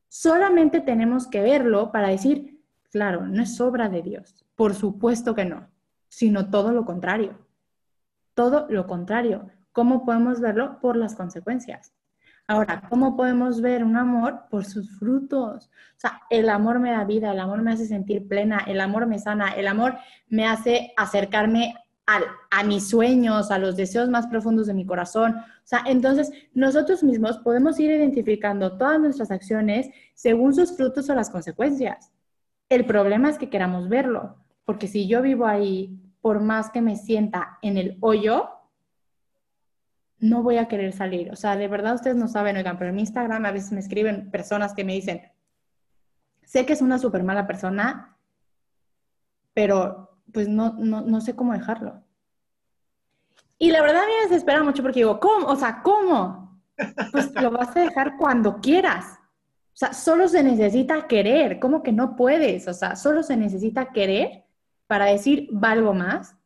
solamente tenemos que verlo para decir, claro, no es obra de Dios, por supuesto que no, sino todo lo contrario, todo lo contrario. ¿Cómo podemos verlo? Por las consecuencias. Ahora, ¿cómo podemos ver un amor? Por sus frutos. O sea, el amor me da vida, el amor me hace sentir plena, el amor me sana, el amor me hace acercarme a, a, mis sueños, a los deseos más profundos de mi corazón. O sea, entonces nosotros mismos podemos ir identificando todas nuestras acciones según sus frutos o las consecuencias. El problema es que queramos verlo, porque si yo vivo ahí, por más que me sienta en el hoyo, no voy a querer salir. O sea, de verdad ustedes no saben, oigan, pero en mi Instagram a veces me escriben personas que me dicen, sé que es una súper mala persona, pero pues no, no, sé cómo dejarlo. Y la verdad me desespera mucho porque digo, ¿cómo? O sea, ¿cómo? Pues lo vas a dejar cuando quieras. O sea, solo se necesita querer. ¿Cómo que no puedes? O sea, solo se necesita querer para decir, valgo más,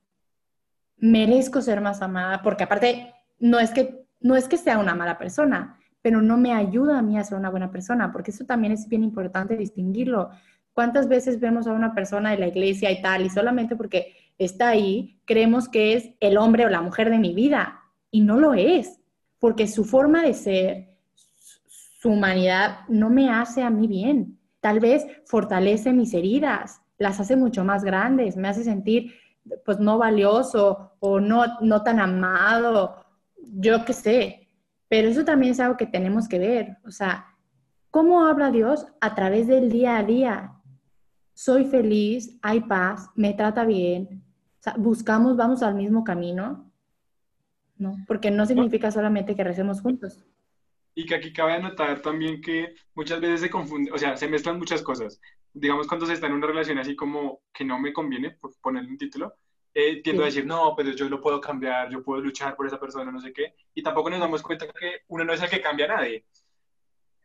merezco ser más amada, porque aparte no es que, no es que sea una mala persona, pero no me ayuda a mí a ser una buena persona, porque eso también es bien importante distinguirlo. ¿Cuántas veces vemos a una persona de la iglesia y tal, y solamente porque está ahí, creemos que es el hombre o la mujer de mi vida? Y no lo es, porque su forma de ser, su humanidad, no me hace a mí bien. Tal vez fortalece mis heridas, las hace mucho más grandes, me hace sentir pues no valioso o no, no tan amado yo qué sé, pero eso también es algo que tenemos que ver. O sea, ¿cómo habla Dios? A través del día a día. Soy feliz, hay paz, me trata bien. O sea, buscamos, vamos al mismo camino, ¿no? Porque no significa solamente que recemos juntos. Y que aquí cabe anotar también que muchas veces se confunde, o sea, se mezclan muchas cosas. Digamos, cuando se está en una relación así como que no me conviene, por ponerle un título, eh, tiendo a decir, no, pero yo lo puedo cambiar, yo puedo luchar por esa persona, no sé qué, y tampoco nos damos cuenta que uno no es el que cambia a nadie.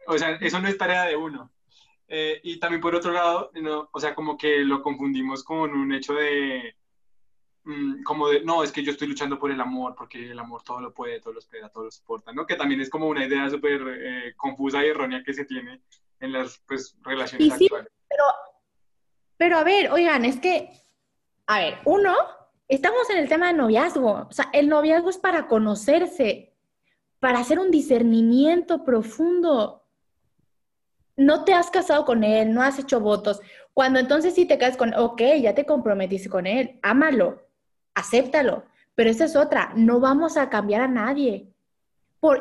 O sea, eso no es tarea de uno. Eh, y también por otro lado, no, o sea, como que lo confundimos con un hecho de, mm, como de, no, es que yo estoy luchando por el amor, porque el amor todo lo puede, todo lo espera, todo lo soporta, ¿no? Que también es como una idea súper eh, confusa y errónea que se tiene en las pues, relaciones actuales. Pero, pero a ver, oigan, es que, a ver, uno estamos en el tema de noviazgo. O sea, el noviazgo es para conocerse, para hacer un discernimiento profundo. No te has casado con él, no has hecho votos. Cuando entonces sí te casas con, ok, ya te comprometiste con él, ámalo, acéptalo. Pero esa es otra, no vamos a cambiar a nadie.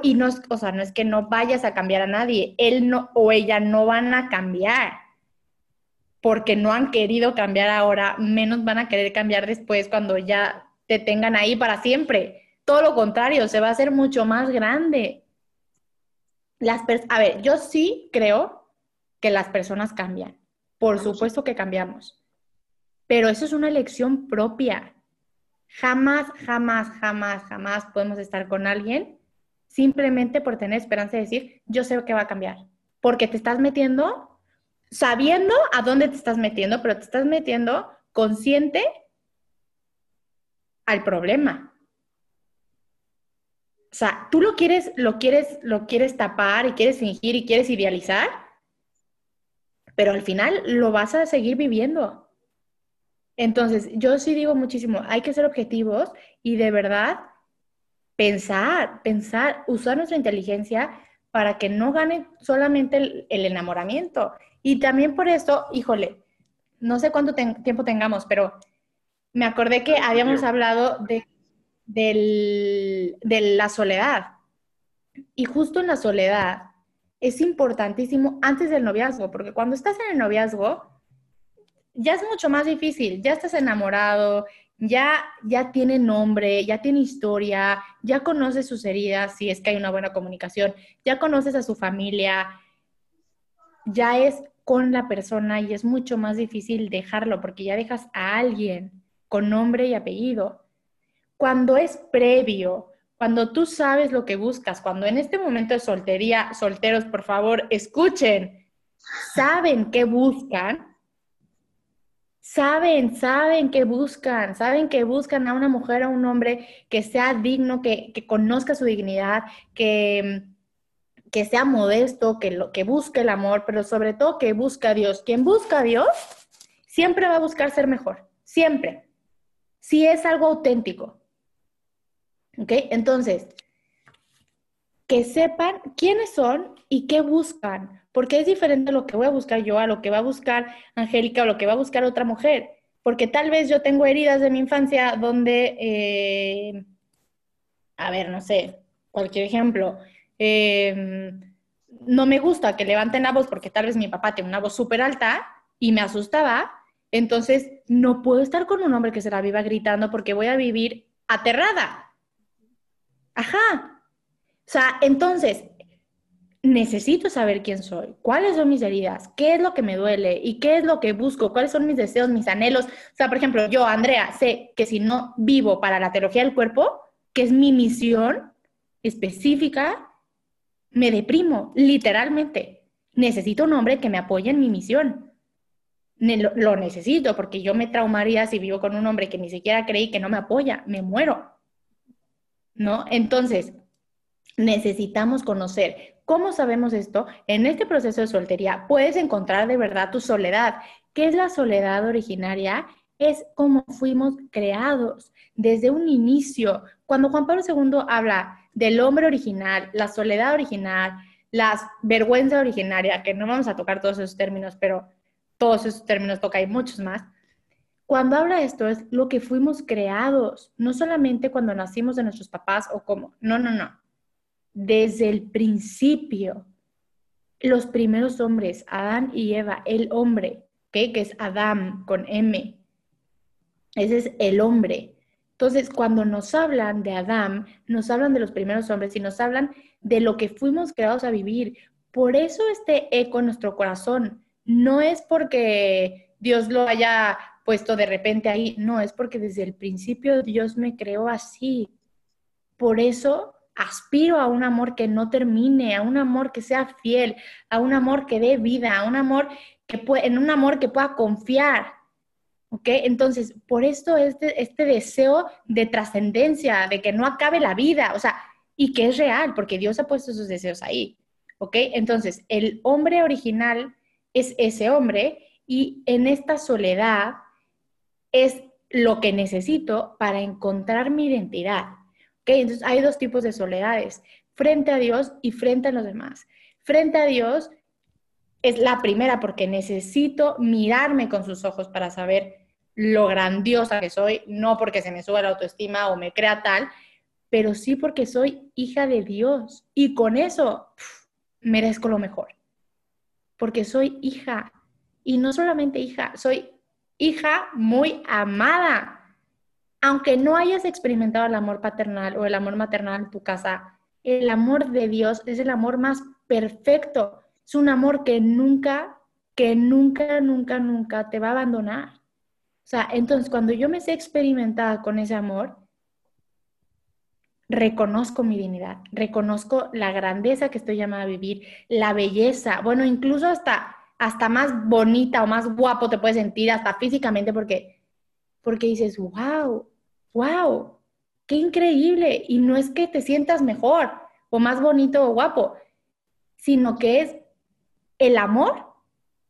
Y no, o sea, no es que no vayas a cambiar a nadie, él no o ella no van a cambiar porque no han querido cambiar ahora, menos van a querer cambiar después cuando ya te tengan ahí para siempre. Todo lo contrario, se va a hacer mucho más grande. Las a ver, yo sí creo que las personas cambian. Por supuesto que cambiamos. Pero eso es una elección propia. Jamás, jamás, jamás, jamás podemos estar con alguien simplemente por tener esperanza de decir, yo sé que va a cambiar. Porque te estás metiendo sabiendo a dónde te estás metiendo, pero te estás metiendo consciente al problema. O sea, tú lo quieres, lo quieres, lo quieres tapar y quieres fingir y quieres idealizar, pero al final lo vas a seguir viviendo. Entonces, yo sí digo muchísimo, hay que ser objetivos y de verdad pensar, pensar, usar nuestra inteligencia para que no gane solamente el, enamoramiento. Y también por eso, híjole, no sé cuánto tiempo tengamos, pero me acordé que habíamos hablado de, de la soledad. Y justo en la soledad es importantísimo antes del noviazgo, porque cuando estás en el noviazgo, ya es mucho más difícil, ya estás enamorado, ya, ya tiene nombre, ya tiene historia, ya conoces sus heridas, si es que hay una buena comunicación, ya conoces a su familia, ya es con la persona y es mucho más difícil dejarlo porque ya dejas a alguien con nombre y apellido. Cuando es previo, cuando tú sabes lo que buscas, cuando en este momento de soltería, solteros, por favor, escuchen, saben qué buscan, saben, saben que buscan, saben que buscan a una mujer, a un hombre que sea digno, que, conozca su dignidad, que, que sea modesto, que, lo, que busque el amor, pero sobre todo que busque a Dios. Quien busca a Dios siempre va a buscar ser mejor, siempre, si es algo auténtico. ¿Ok? Entonces, que sepan quiénes son y qué buscan, porque es diferente lo que voy a buscar yo a lo que va a buscar Angélica o lo que va a buscar otra mujer, porque tal vez yo tengo heridas de mi infancia donde, eh, a ver, no sé, cualquier ejemplo, em, no me gusta que levanten la voz porque tal vez mi papá tiene una voz súper alta y me asustaba, entonces no puedo estar con un hombre que se la viva gritando porque voy a vivir aterrada. Ajá. O sea, entonces, necesito saber quién soy, cuáles son mis heridas, qué es lo que me duele y qué es lo que busco, cuáles son mis deseos, mis anhelos. O sea, por ejemplo, yo, Andrea, sé que si no vivo para la teología del cuerpo, que es mi misión específica, me deprimo, literalmente. Necesito un hombre que me apoye en mi misión. Lo, necesito porque yo me traumaría si vivo con un hombre que ni siquiera creí que no me apoya, me muero. ¿No? Entonces, necesitamos conocer ¿Cómo sabemos esto? En este proceso de soltería puedes encontrar de verdad tu soledad. ¿Qué es la soledad originaria? Es como fuimos creados desde un inicio. Cuando Juan Pablo II habla del hombre original, la soledad original, la vergüenza originaria, que no vamos a tocar todos esos términos, pero todos esos términos toca y muchos más. Cuando habla de esto es lo que fuimos creados, no solamente cuando nacimos de nuestros papás o como, no, no, no desde el principio. Los primeros hombres, Adán y Eva, el hombre, que es Adán con M, ese es el hombre. Entonces, cuando nos hablan de Adán, nos hablan de los primeros hombres y nos hablan de lo que fuimos creados a vivir. Por eso este eco en nuestro corazón no es porque Dios lo haya puesto de repente ahí, no, es porque desde el principio Dios me creó así. Por eso aspiro a un amor que no termine, a un amor que sea fiel, a un amor que dé vida, a un amor que en un amor que pueda confiar. ¿Ok? Entonces, por esto este, este deseo de trascendencia, de que no acabe la vida, o sea, y que es real, porque Dios ha puesto sus deseos ahí. ¿Ok? Entonces, el hombre original es ese hombre y en esta soledad es lo que necesito para encontrar mi identidad. Entonces hay dos tipos de soledades, frente a Dios y frente a los demás. Frente a Dios es la primera porque necesito mirarme con sus ojos para saber lo grandiosa que soy, no porque se me suba la autoestima o me crea tal, pero sí porque soy hija de Dios y con eso merezco lo mejor. Porque soy hija y no solamente hija, soy hija muy amada aunque no hayas experimentado el amor paternal o el amor maternal en tu casa, el amor de Dios es el amor más perfecto. Es un amor que nunca, que nunca, nunca, nunca te va a abandonar. O sea, entonces cuando yo me sé experimentar con ese amor, reconozco mi dignidad, reconozco la grandeza que estoy llamada a vivir, la belleza, bueno, incluso hasta, hasta más bonita o más guapo te puedes sentir, hasta físicamente, porque, porque dices, wow, wow, qué increíble. Y no es que te sientas mejor o más bonito o guapo, sino que es el amor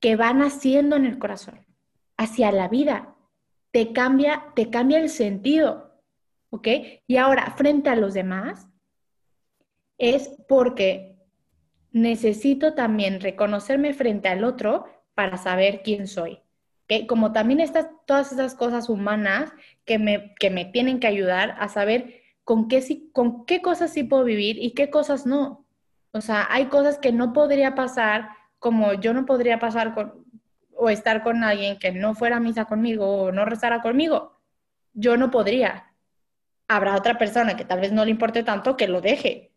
que va naciendo en el corazón hacia la vida. Te cambia, te cambia el sentido ¿ok? Y ahora, frente a los demás, es porque necesito también reconocerme frente al otro para saber quién soy. ¿ok? Como también estas, todas esas cosas humanas que me, que me tienen que ayudar a saber con qué, con qué cosas sí puedo vivir y qué cosas no. O sea, hay cosas que no podría pasar, como yo no podría pasar con, o estar con alguien que no fuera a misa conmigo o no rezara conmigo. Yo no podría habrá otra persona que tal vez no le importe tanto que lo deje.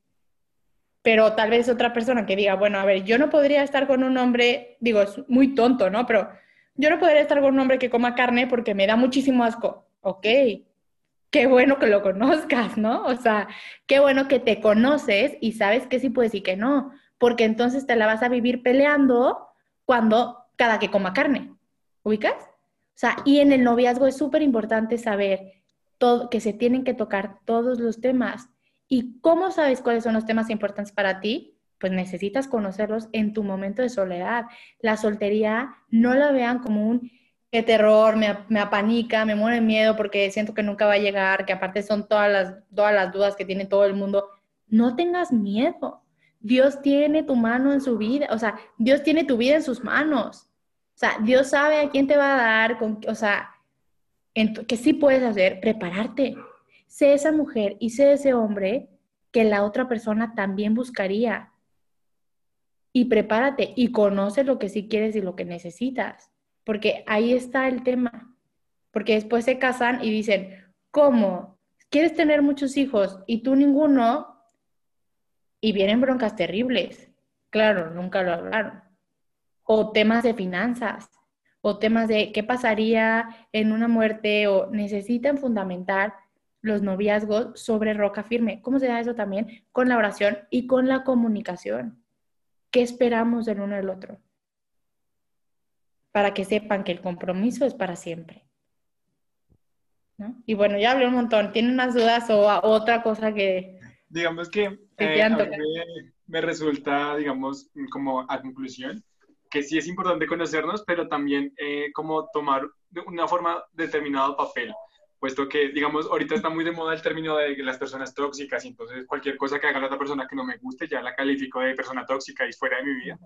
Pero tal vez otra persona que diga, bueno, a ver, yo no podría estar con un hombre, digo, es muy tonto, ¿no? Pero yo no podría estar con un hombre que coma carne porque me da muchísimo asco. Ok, qué bueno que lo conozcas, ¿no? O sea, qué bueno que te conoces y sabes que sí puedes y que no, porque entonces te la vas a vivir peleando cuando cada que coma carne. ¿Ubicas? O sea, y en el noviazgo es súper importante saber que se tienen que tocar todos los temas. ¿Y cómo sabes cuáles son los temas importantes para ti? Pues necesitas conocerlos en tu momento de soledad. La soltería no la vean como un terror, me, me apanica, me muero de miedo porque siento que nunca va a llegar, que aparte son todas las, todas las dudas que tiene todo el mundo. No tengas miedo. Dios tiene tu mano en su vida, o sea, Dios tiene tu vida en sus manos. O sea, Dios sabe a quién te va a dar, con, o sea, que sí puedes hacer, prepararte. Sé esa mujer y sé ese hombre que la otra persona también buscaría. Y prepárate y conoce lo que sí quieres y lo que necesitas. Porque ahí está el tema. Porque después se casan y dicen, ¿cómo? ¿Quieres tener muchos hijos y tú ninguno? Y vienen broncas terribles. Claro, nunca lo hablaron. O temas de finanzas o temas de qué pasaría en una muerte o necesitan fundamentar los noviazgos sobre roca firme. ¿Cómo se da eso también? Con la oración y con la comunicación. ¿Qué esperamos del uno del otro? Para que sepan que el compromiso es para siempre. Y bueno, ya hablé un montón. ¿Tienen más dudas o otra cosa que... Digamos que eh, me resulta, digamos, como a conclusión, que sí es importante conocernos, pero también eh, como tomar de una forma determinado papel, puesto que, digamos, ahorita está muy de moda el término de las personas tóxicas, y entonces cualquier cosa que haga la otra persona que no me guste, ya la califico de persona tóxica y fuera de mi vida.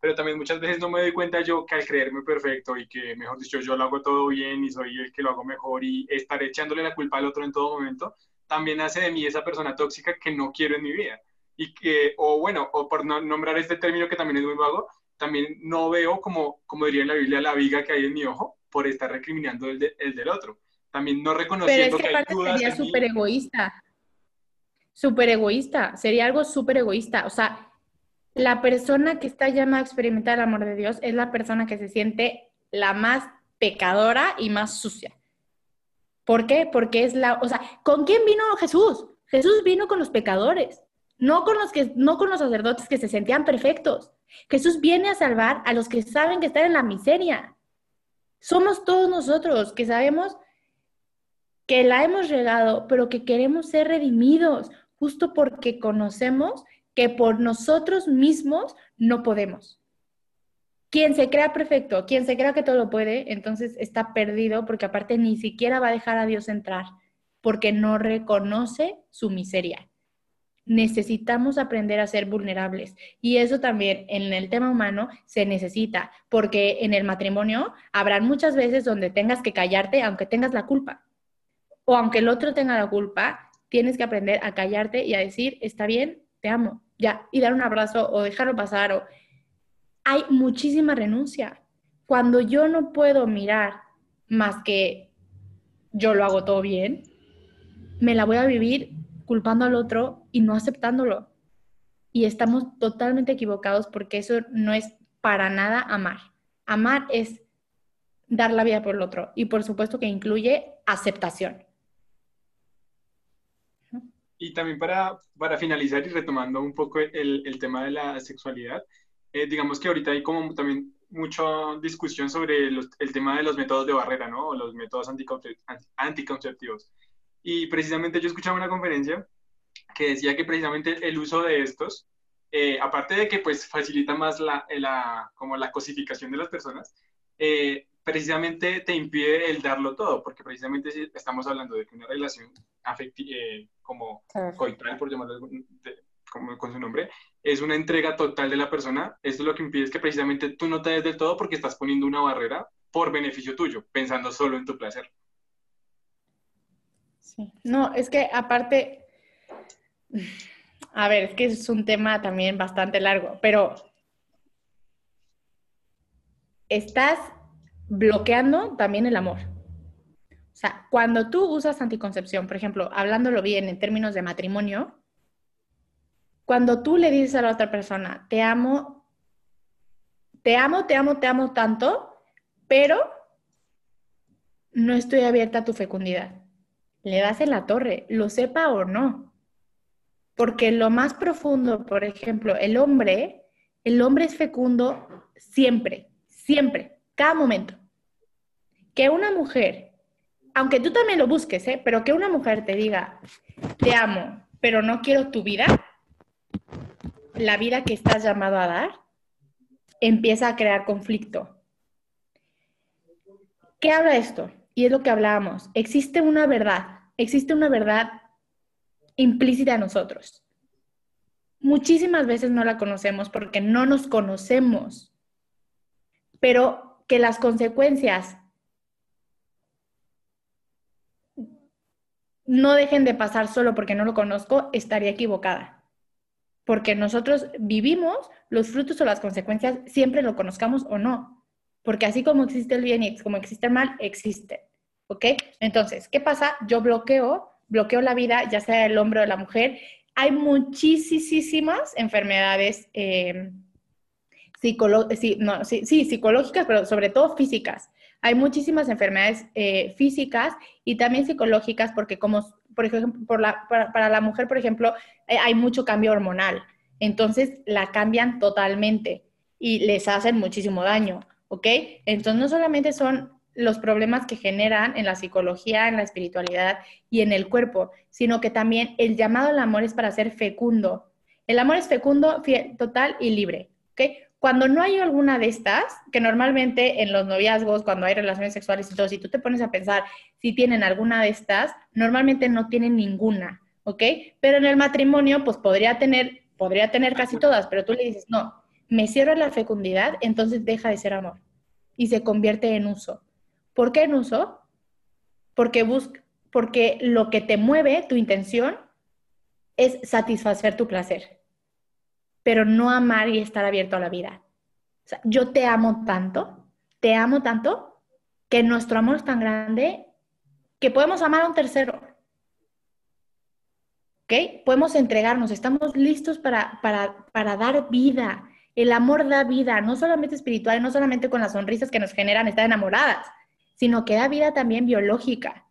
Pero también muchas veces no me doy cuenta yo que al creerme perfecto y que, mejor dicho, yo lo hago todo bien y soy el que lo hago mejor y estar echándole la culpa al otro en todo momento, también hace de mí esa persona tóxica que no quiero en mi vida. Y que, o bueno, o por no nombrar este término que también es muy vago, también no veo, como, como diría en la Biblia, la viga que hay en mi ojo por estar recriminando el, el del otro. También no reconociendo Pero es que, hay Sería súper egoísta. Súper egoísta. Sería algo súper egoísta. O sea, la persona que está llamada a experimentar el amor de Dios es la persona que se siente la más pecadora y más sucia. ¿Por qué? Porque es la, o sea, ¿con quién vino Jesús? Jesús vino con los pecadores, no con los que no con los sacerdotes que se sentían perfectos. Jesús viene a salvar a los que saben que están en la miseria. Somos todos nosotros que sabemos que la hemos regado, pero que queremos ser redimidos, justo porque conocemos que por nosotros mismos no podemos. Quien se crea perfecto, quien se crea que todo lo puede, entonces está perdido porque aparte ni siquiera va a dejar a Dios entrar, porque no reconoce su miseria necesitamos aprender a ser vulnerables. Y eso también en el tema humano se necesita, porque en el matrimonio habrán muchas veces donde tengas que callarte aunque tengas la culpa. O aunque el otro tenga la culpa, tienes que aprender a callarte y a decir, está bien, te amo, ya, y dar un abrazo o dejarlo pasar. O... Hay muchísima renuncia. Cuando yo no puedo mirar más que yo lo hago todo bien, me la voy a vivir culpando al otro y no aceptándolo. Y estamos totalmente equivocados porque eso no es para nada amar. Amar es dar la vida por el otro y por supuesto que incluye aceptación. Y también para, para finalizar y retomando un poco el, el tema de la sexualidad, eh, digamos que ahorita hay como también mucha discusión sobre el tema de los métodos de barrera, ¿no? O los métodos anticonceptivos. Y precisamente yo escuchaba una conferencia que decía que precisamente el uso de estos, eh, aparte de que pues facilita más la, la, como la cosificación de las personas, eh, precisamente te impide el darlo todo, porque precisamente estamos hablando de que una relación afectiva, eh, como coital, por llamarlo como con su nombre, es una entrega total de la persona. Esto lo que impide es que precisamente tú no te des del todo porque estás poniendo una barrera por beneficio tuyo, pensando solo en tu placer. Sí. No, es que aparte, a ver, es que es un tema también bastante largo, pero estás bloqueando también el amor. O sea, cuando tú usas anticoncepción, por ejemplo, hablándolo bien en términos de matrimonio, cuando tú le dices a la otra persona, te amo, te amo, te amo, te amo tanto, pero no estoy abierta a tu fecundidad. Le das en la torre, lo sepa o no. Porque lo más profundo, por ejemplo, el hombre, el hombre es fecundo siempre, siempre cada momento. Que una mujer, aunque tú también lo busques, ¿eh? pero que una mujer te diga, te amo, pero no quiero tu vida, la vida que estás llamado a dar, empieza a crear conflicto. ¿Qué habla esto? Y es lo que hablábamos. Existe una verdad, existe una verdad implícita en nosotros. Muchísimas veces no la conocemos porque no nos conocemos, pero que las consecuencias no dejen de pasar solo porque no lo conozco, estaría equivocada. Porque nosotros vivimos los frutos o las consecuencias, siempre lo conozcamos o no. Porque así como existe el bien y como existe el mal, existe. ¿Ok? Entonces, ¿qué pasa? Yo bloqueo, bloqueo la vida, ya sea el hombre o la mujer. Hay muchísimas enfermedades. Eh, psicológicas, pero sobre todo físicas. Hay muchísimas enfermedades eh, físicas y también psicológicas porque como, por ejemplo, la, para, la mujer, por ejemplo, eh, hay mucho cambio hormonal. Entonces la cambian totalmente y les hacen muchísimo daño, ¿ok? Entonces no solamente son los problemas que generan en la psicología, en la espiritualidad y en el cuerpo, sino que también el llamado al amor es para ser fecundo. El amor es fecundo, total y libre, ¿ok? Cuando no hay alguna de estas, que normalmente en los noviazgos, cuando hay relaciones sexuales y todo, si tú te pones a pensar si tienen alguna de estas, normalmente no tienen ninguna, ¿ok? Pero en el matrimonio, pues podría tener, podría tener casi todas, pero tú le dices, no, me cierro la fecundidad, entonces deja de ser amor y se convierte en uso. ¿Por qué en uso? Porque, busca, porque lo que te mueve, tu intención, es satisfacer tu placer pero no amar y estar abierto a la vida. Yo te amo tanto, te amo tanto, que nuestro amor es tan grande que podemos amar a un tercero. ¿Ok? Podemos entregarnos, estamos listos para, para, para dar vida. El amor da vida, no solamente espiritual, no solamente con las sonrisas que nos generan estar enamoradas, sino que da vida también biológica.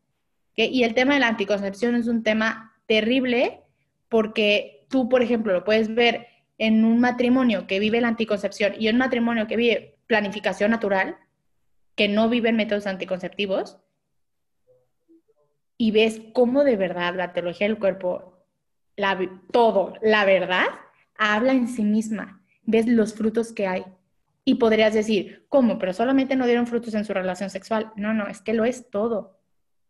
Y el tema de la anticoncepción es un tema terrible porque tú, por ejemplo, lo puedes ver en un matrimonio que vive la anticoncepción y un matrimonio que vive planificación natural, que no viven métodos anticonceptivos, y ves cómo de verdad la teología del cuerpo, la, todo, la verdad, habla en sí misma, ves los frutos que hay. Y podrías decir, ¿cómo? Pero solamente no dieron frutos en su relación sexual. No, no, es que lo es todo.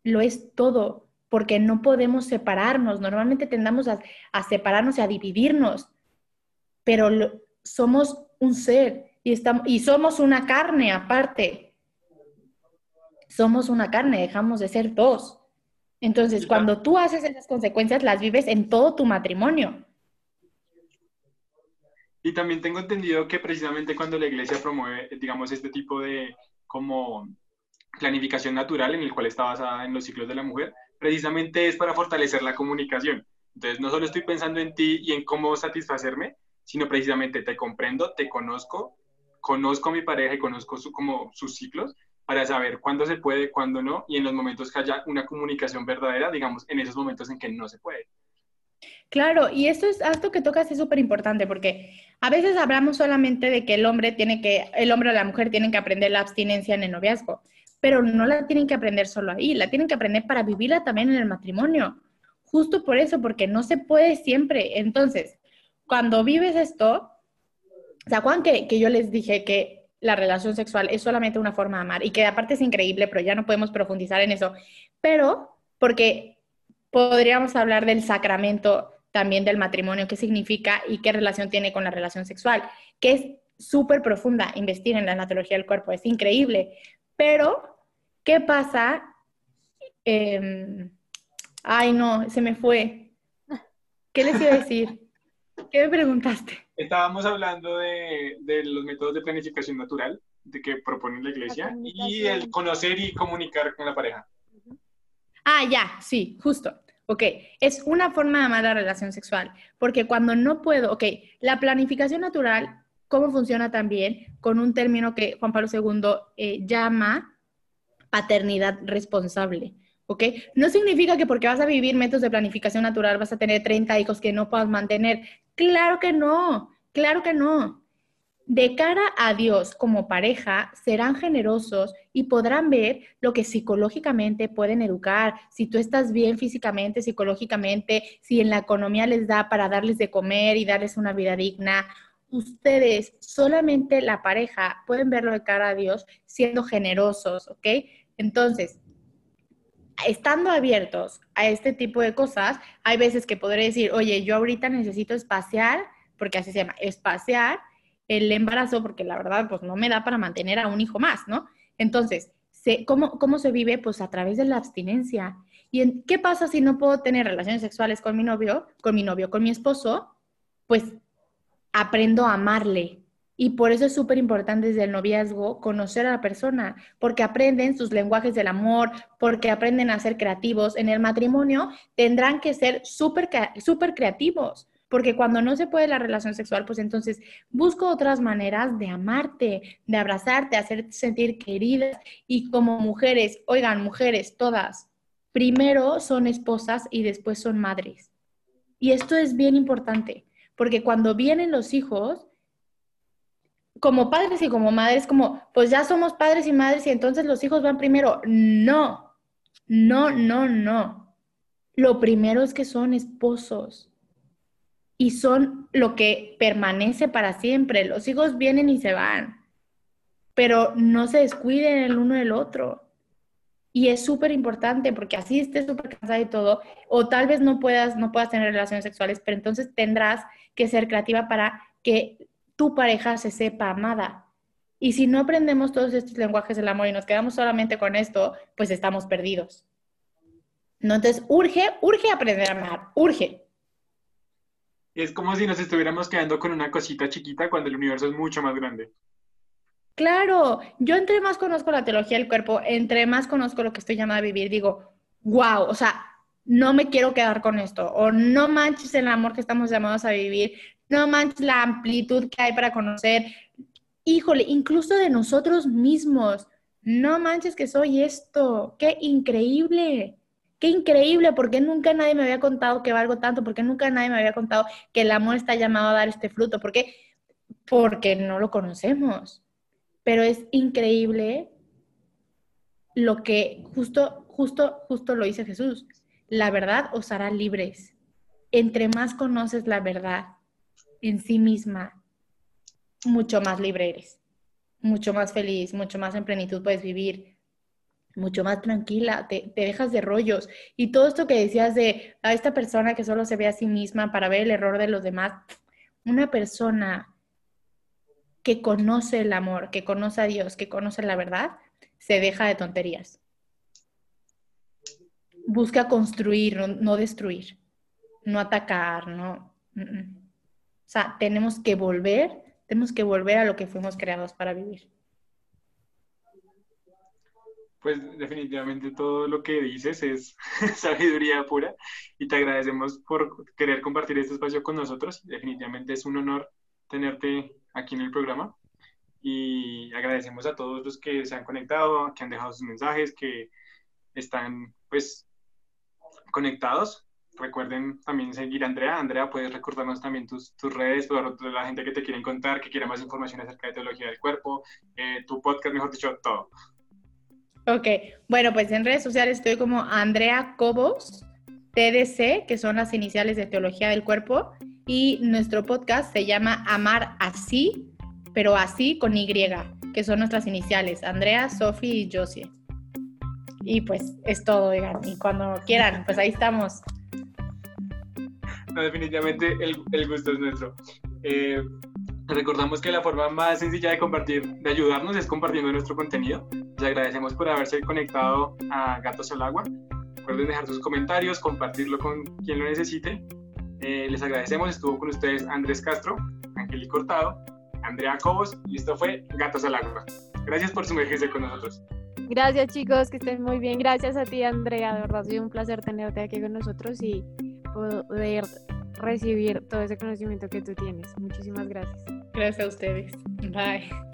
Lo es todo, porque no podemos separarnos. Normalmente tendamos a separarnos y a dividirnos pero somos un ser y, estamos, y somos una carne aparte. Somos una carne, dejamos de ser dos. Entonces, cuando tú haces esas consecuencias, las vives en todo tu matrimonio. Y también tengo entendido que precisamente cuando la iglesia promueve, digamos, este tipo de como planificación natural en el cual está basada en los ciclos de la mujer, precisamente es para fortalecer la comunicación. Entonces, no solo estoy pensando en ti y en cómo satisfacerme, sino precisamente te comprendo, te conozco, conozco a mi pareja y conozco su, como sus ciclos para saber cuándo se puede, cuándo no, y en los momentos que haya una comunicación verdadera, digamos, en esos momentos en que no se puede. Claro, y esto es esto que tocas es súper importante porque a veces hablamos solamente de que el hombre tiene que, el hombre o la mujer tienen que aprender la abstinencia en el noviazgo, pero no la tienen que aprender solo ahí, la tienen que aprender para vivirla también en el matrimonio. Justo por eso, porque no se puede siempre. Entonces, cuando vives esto, ¿se acuerdan que, que yo les dije que la relación sexual es solamente una forma de amar y que aparte es increíble, pero ya no podemos profundizar en eso? Pero, porque podríamos hablar del sacramento también del matrimonio, qué significa y qué relación tiene con la relación sexual, que es súper profunda, investigar en la natología del cuerpo, es increíble. Pero, ¿qué pasa? Em, ay, no, se me fue. ¿Qué les iba a decir? ¿Qué me preguntaste? Estábamos hablando de, de los métodos de planificación natural de que propone la iglesia y el conocer y comunicar con la pareja. Ah, ya, sí, justo. Ok, es una forma de amar la relación sexual, porque cuando no puedo, ok, la planificación natural, ¿cómo funciona también? Con un término que Juan Pablo II eh, llama paternidad responsable. ¿ok? No significa que porque vas a vivir métodos de planificación natural vas a tener 30 hijos que no puedas mantener. Claro que no, claro que no de cara a Dios como pareja, serán generosos y podrán ver lo que psicológicamente pueden educar. Si tú estás bien físicamente, psicológicamente, si en la economía les da para darles de comer y darles una vida digna, ustedes, solamente la pareja, pueden verlo de cara a Dios siendo generosos, ¿ok? Entonces, estando abiertos a este tipo de cosas, hay veces que podré decir, oye, yo ahorita necesito espaciar, porque así se llama, espaciar el embarazo, porque la verdad, pues no me da para mantener a un hijo más, ¿no? Entonces, ¿cómo, ¿cómo se vive? Pues a través de la abstinencia. ¿Y qué pasa si no puedo tener relaciones sexuales con mi novio, con mi novio, con mi esposo? Pues aprendo a amarle. Y por eso es súper importante desde el noviazgo conocer a la persona, porque aprenden sus lenguajes del amor, porque aprenden a ser creativos. En el matrimonio tendrán que ser súper super creativos, porque cuando no se puede la relación sexual, pues entonces busco otras maneras de amarte, de abrazarte, hacerte sentir queridas. Y como mujeres, oigan, mujeres, todas, primero son esposas y después son madres. Y esto es bien importante, porque cuando vienen los hijos, como padres y como madres, como, pues ya somos padres y madres y entonces los hijos van primero. No, no, no, no. Lo primero es que son esposos y son lo que permanece para siempre. Los hijos vienen y se van, pero no se descuiden el uno del otro. Y es súper importante porque así estés súper cansada y todo, o tal vez no puedas, no puedas tener relaciones sexuales, pero entonces tendrás que ser creativa para que tu pareja se sepa amada. Y si no aprendemos todos estos lenguajes del amor y nos quedamos solamente con esto, pues estamos perdidos. ¿No? Entonces, urge, urge aprender a amar, urge es como si nos estuviéramos quedando con una cosita chiquita cuando el universo es mucho más grande. Claro, yo entre más conozco la teología del cuerpo, entre más conozco lo que estoy llamada a vivir, digo, wow, o sea, no me quiero quedar con esto, o no manches el amor que estamos llamados a vivir, no manches la amplitud que hay para conocer, híjole, incluso de nosotros mismos, no manches que soy esto, qué increíble qué increíble, porque nunca nadie me había contado que valgo tanto, porque nunca nadie me había contado que el amor está llamado a dar este fruto, ¿por qué? Porque no lo conocemos. Pero es increíble lo que justo, justo, justo lo dice Jesús. La verdad os hará libres. Entre más conoces la verdad en sí misma, mucho más libre eres, mucho más feliz, mucho más en plenitud puedes vivir, mucho más tranquila, te, dejas de rollos. Y todo esto que decías de a esta persona que solo se ve a sí misma para ver el error de los demás, una persona que conoce el amor, que conoce a Dios, que conoce la verdad, se deja de tonterías. Busca construir, no, destruir, no atacar, no. O sea, tenemos que volver, tenemos que volver a lo que fuimos creados para vivir. Pues definitivamente todo lo que dices es sabiduría pura y te agradecemos por querer compartir este espacio con nosotros. Definitivamente es un honor tenerte aquí en el programa y agradecemos a todos los que se han conectado, que han dejado sus mensajes, que están pues conectados. Recuerden también seguir a Andrea. Andrea, puedes recordarnos también tus, tus redes para la gente que te quiere contar, que quiera más información acerca de teología del cuerpo, eh, tu podcast, mejor dicho, todo. Ok, bueno, pues en redes sociales estoy como Andrea Cobos, TDC, que son las iniciales de Teología del Cuerpo, y nuestro podcast se llama Amar Así, pero así con Y, que son nuestras iniciales, Andrea, Sofi y Josie. Y pues es todo, oigan, y cuando quieran, pues ahí estamos. Definitivamente el, el gusto es nuestro. Eh, recordamos que la forma más sencilla de compartir, de ayudarnos, es compartiendo nuestro contenido. Les agradecemos por haberse conectado a Gatos al Agua. Recuerden dejar sus comentarios, compartirlo con quien lo necesite. Eh, les agradecemos. Estuvo con ustedes Andrés Castro, Angeli Cortado, Andrea Cobos y esto fue Gatos al Agua. Gracias por sumergirse con nosotros. Gracias chicos, que estén muy bien. Gracias a ti Andrea, de verdad ha sido un placer tenerte aquí con nosotros y poder recibir todo ese conocimiento que tú tienes. Muchísimas gracias. Gracias a ustedes. Bye.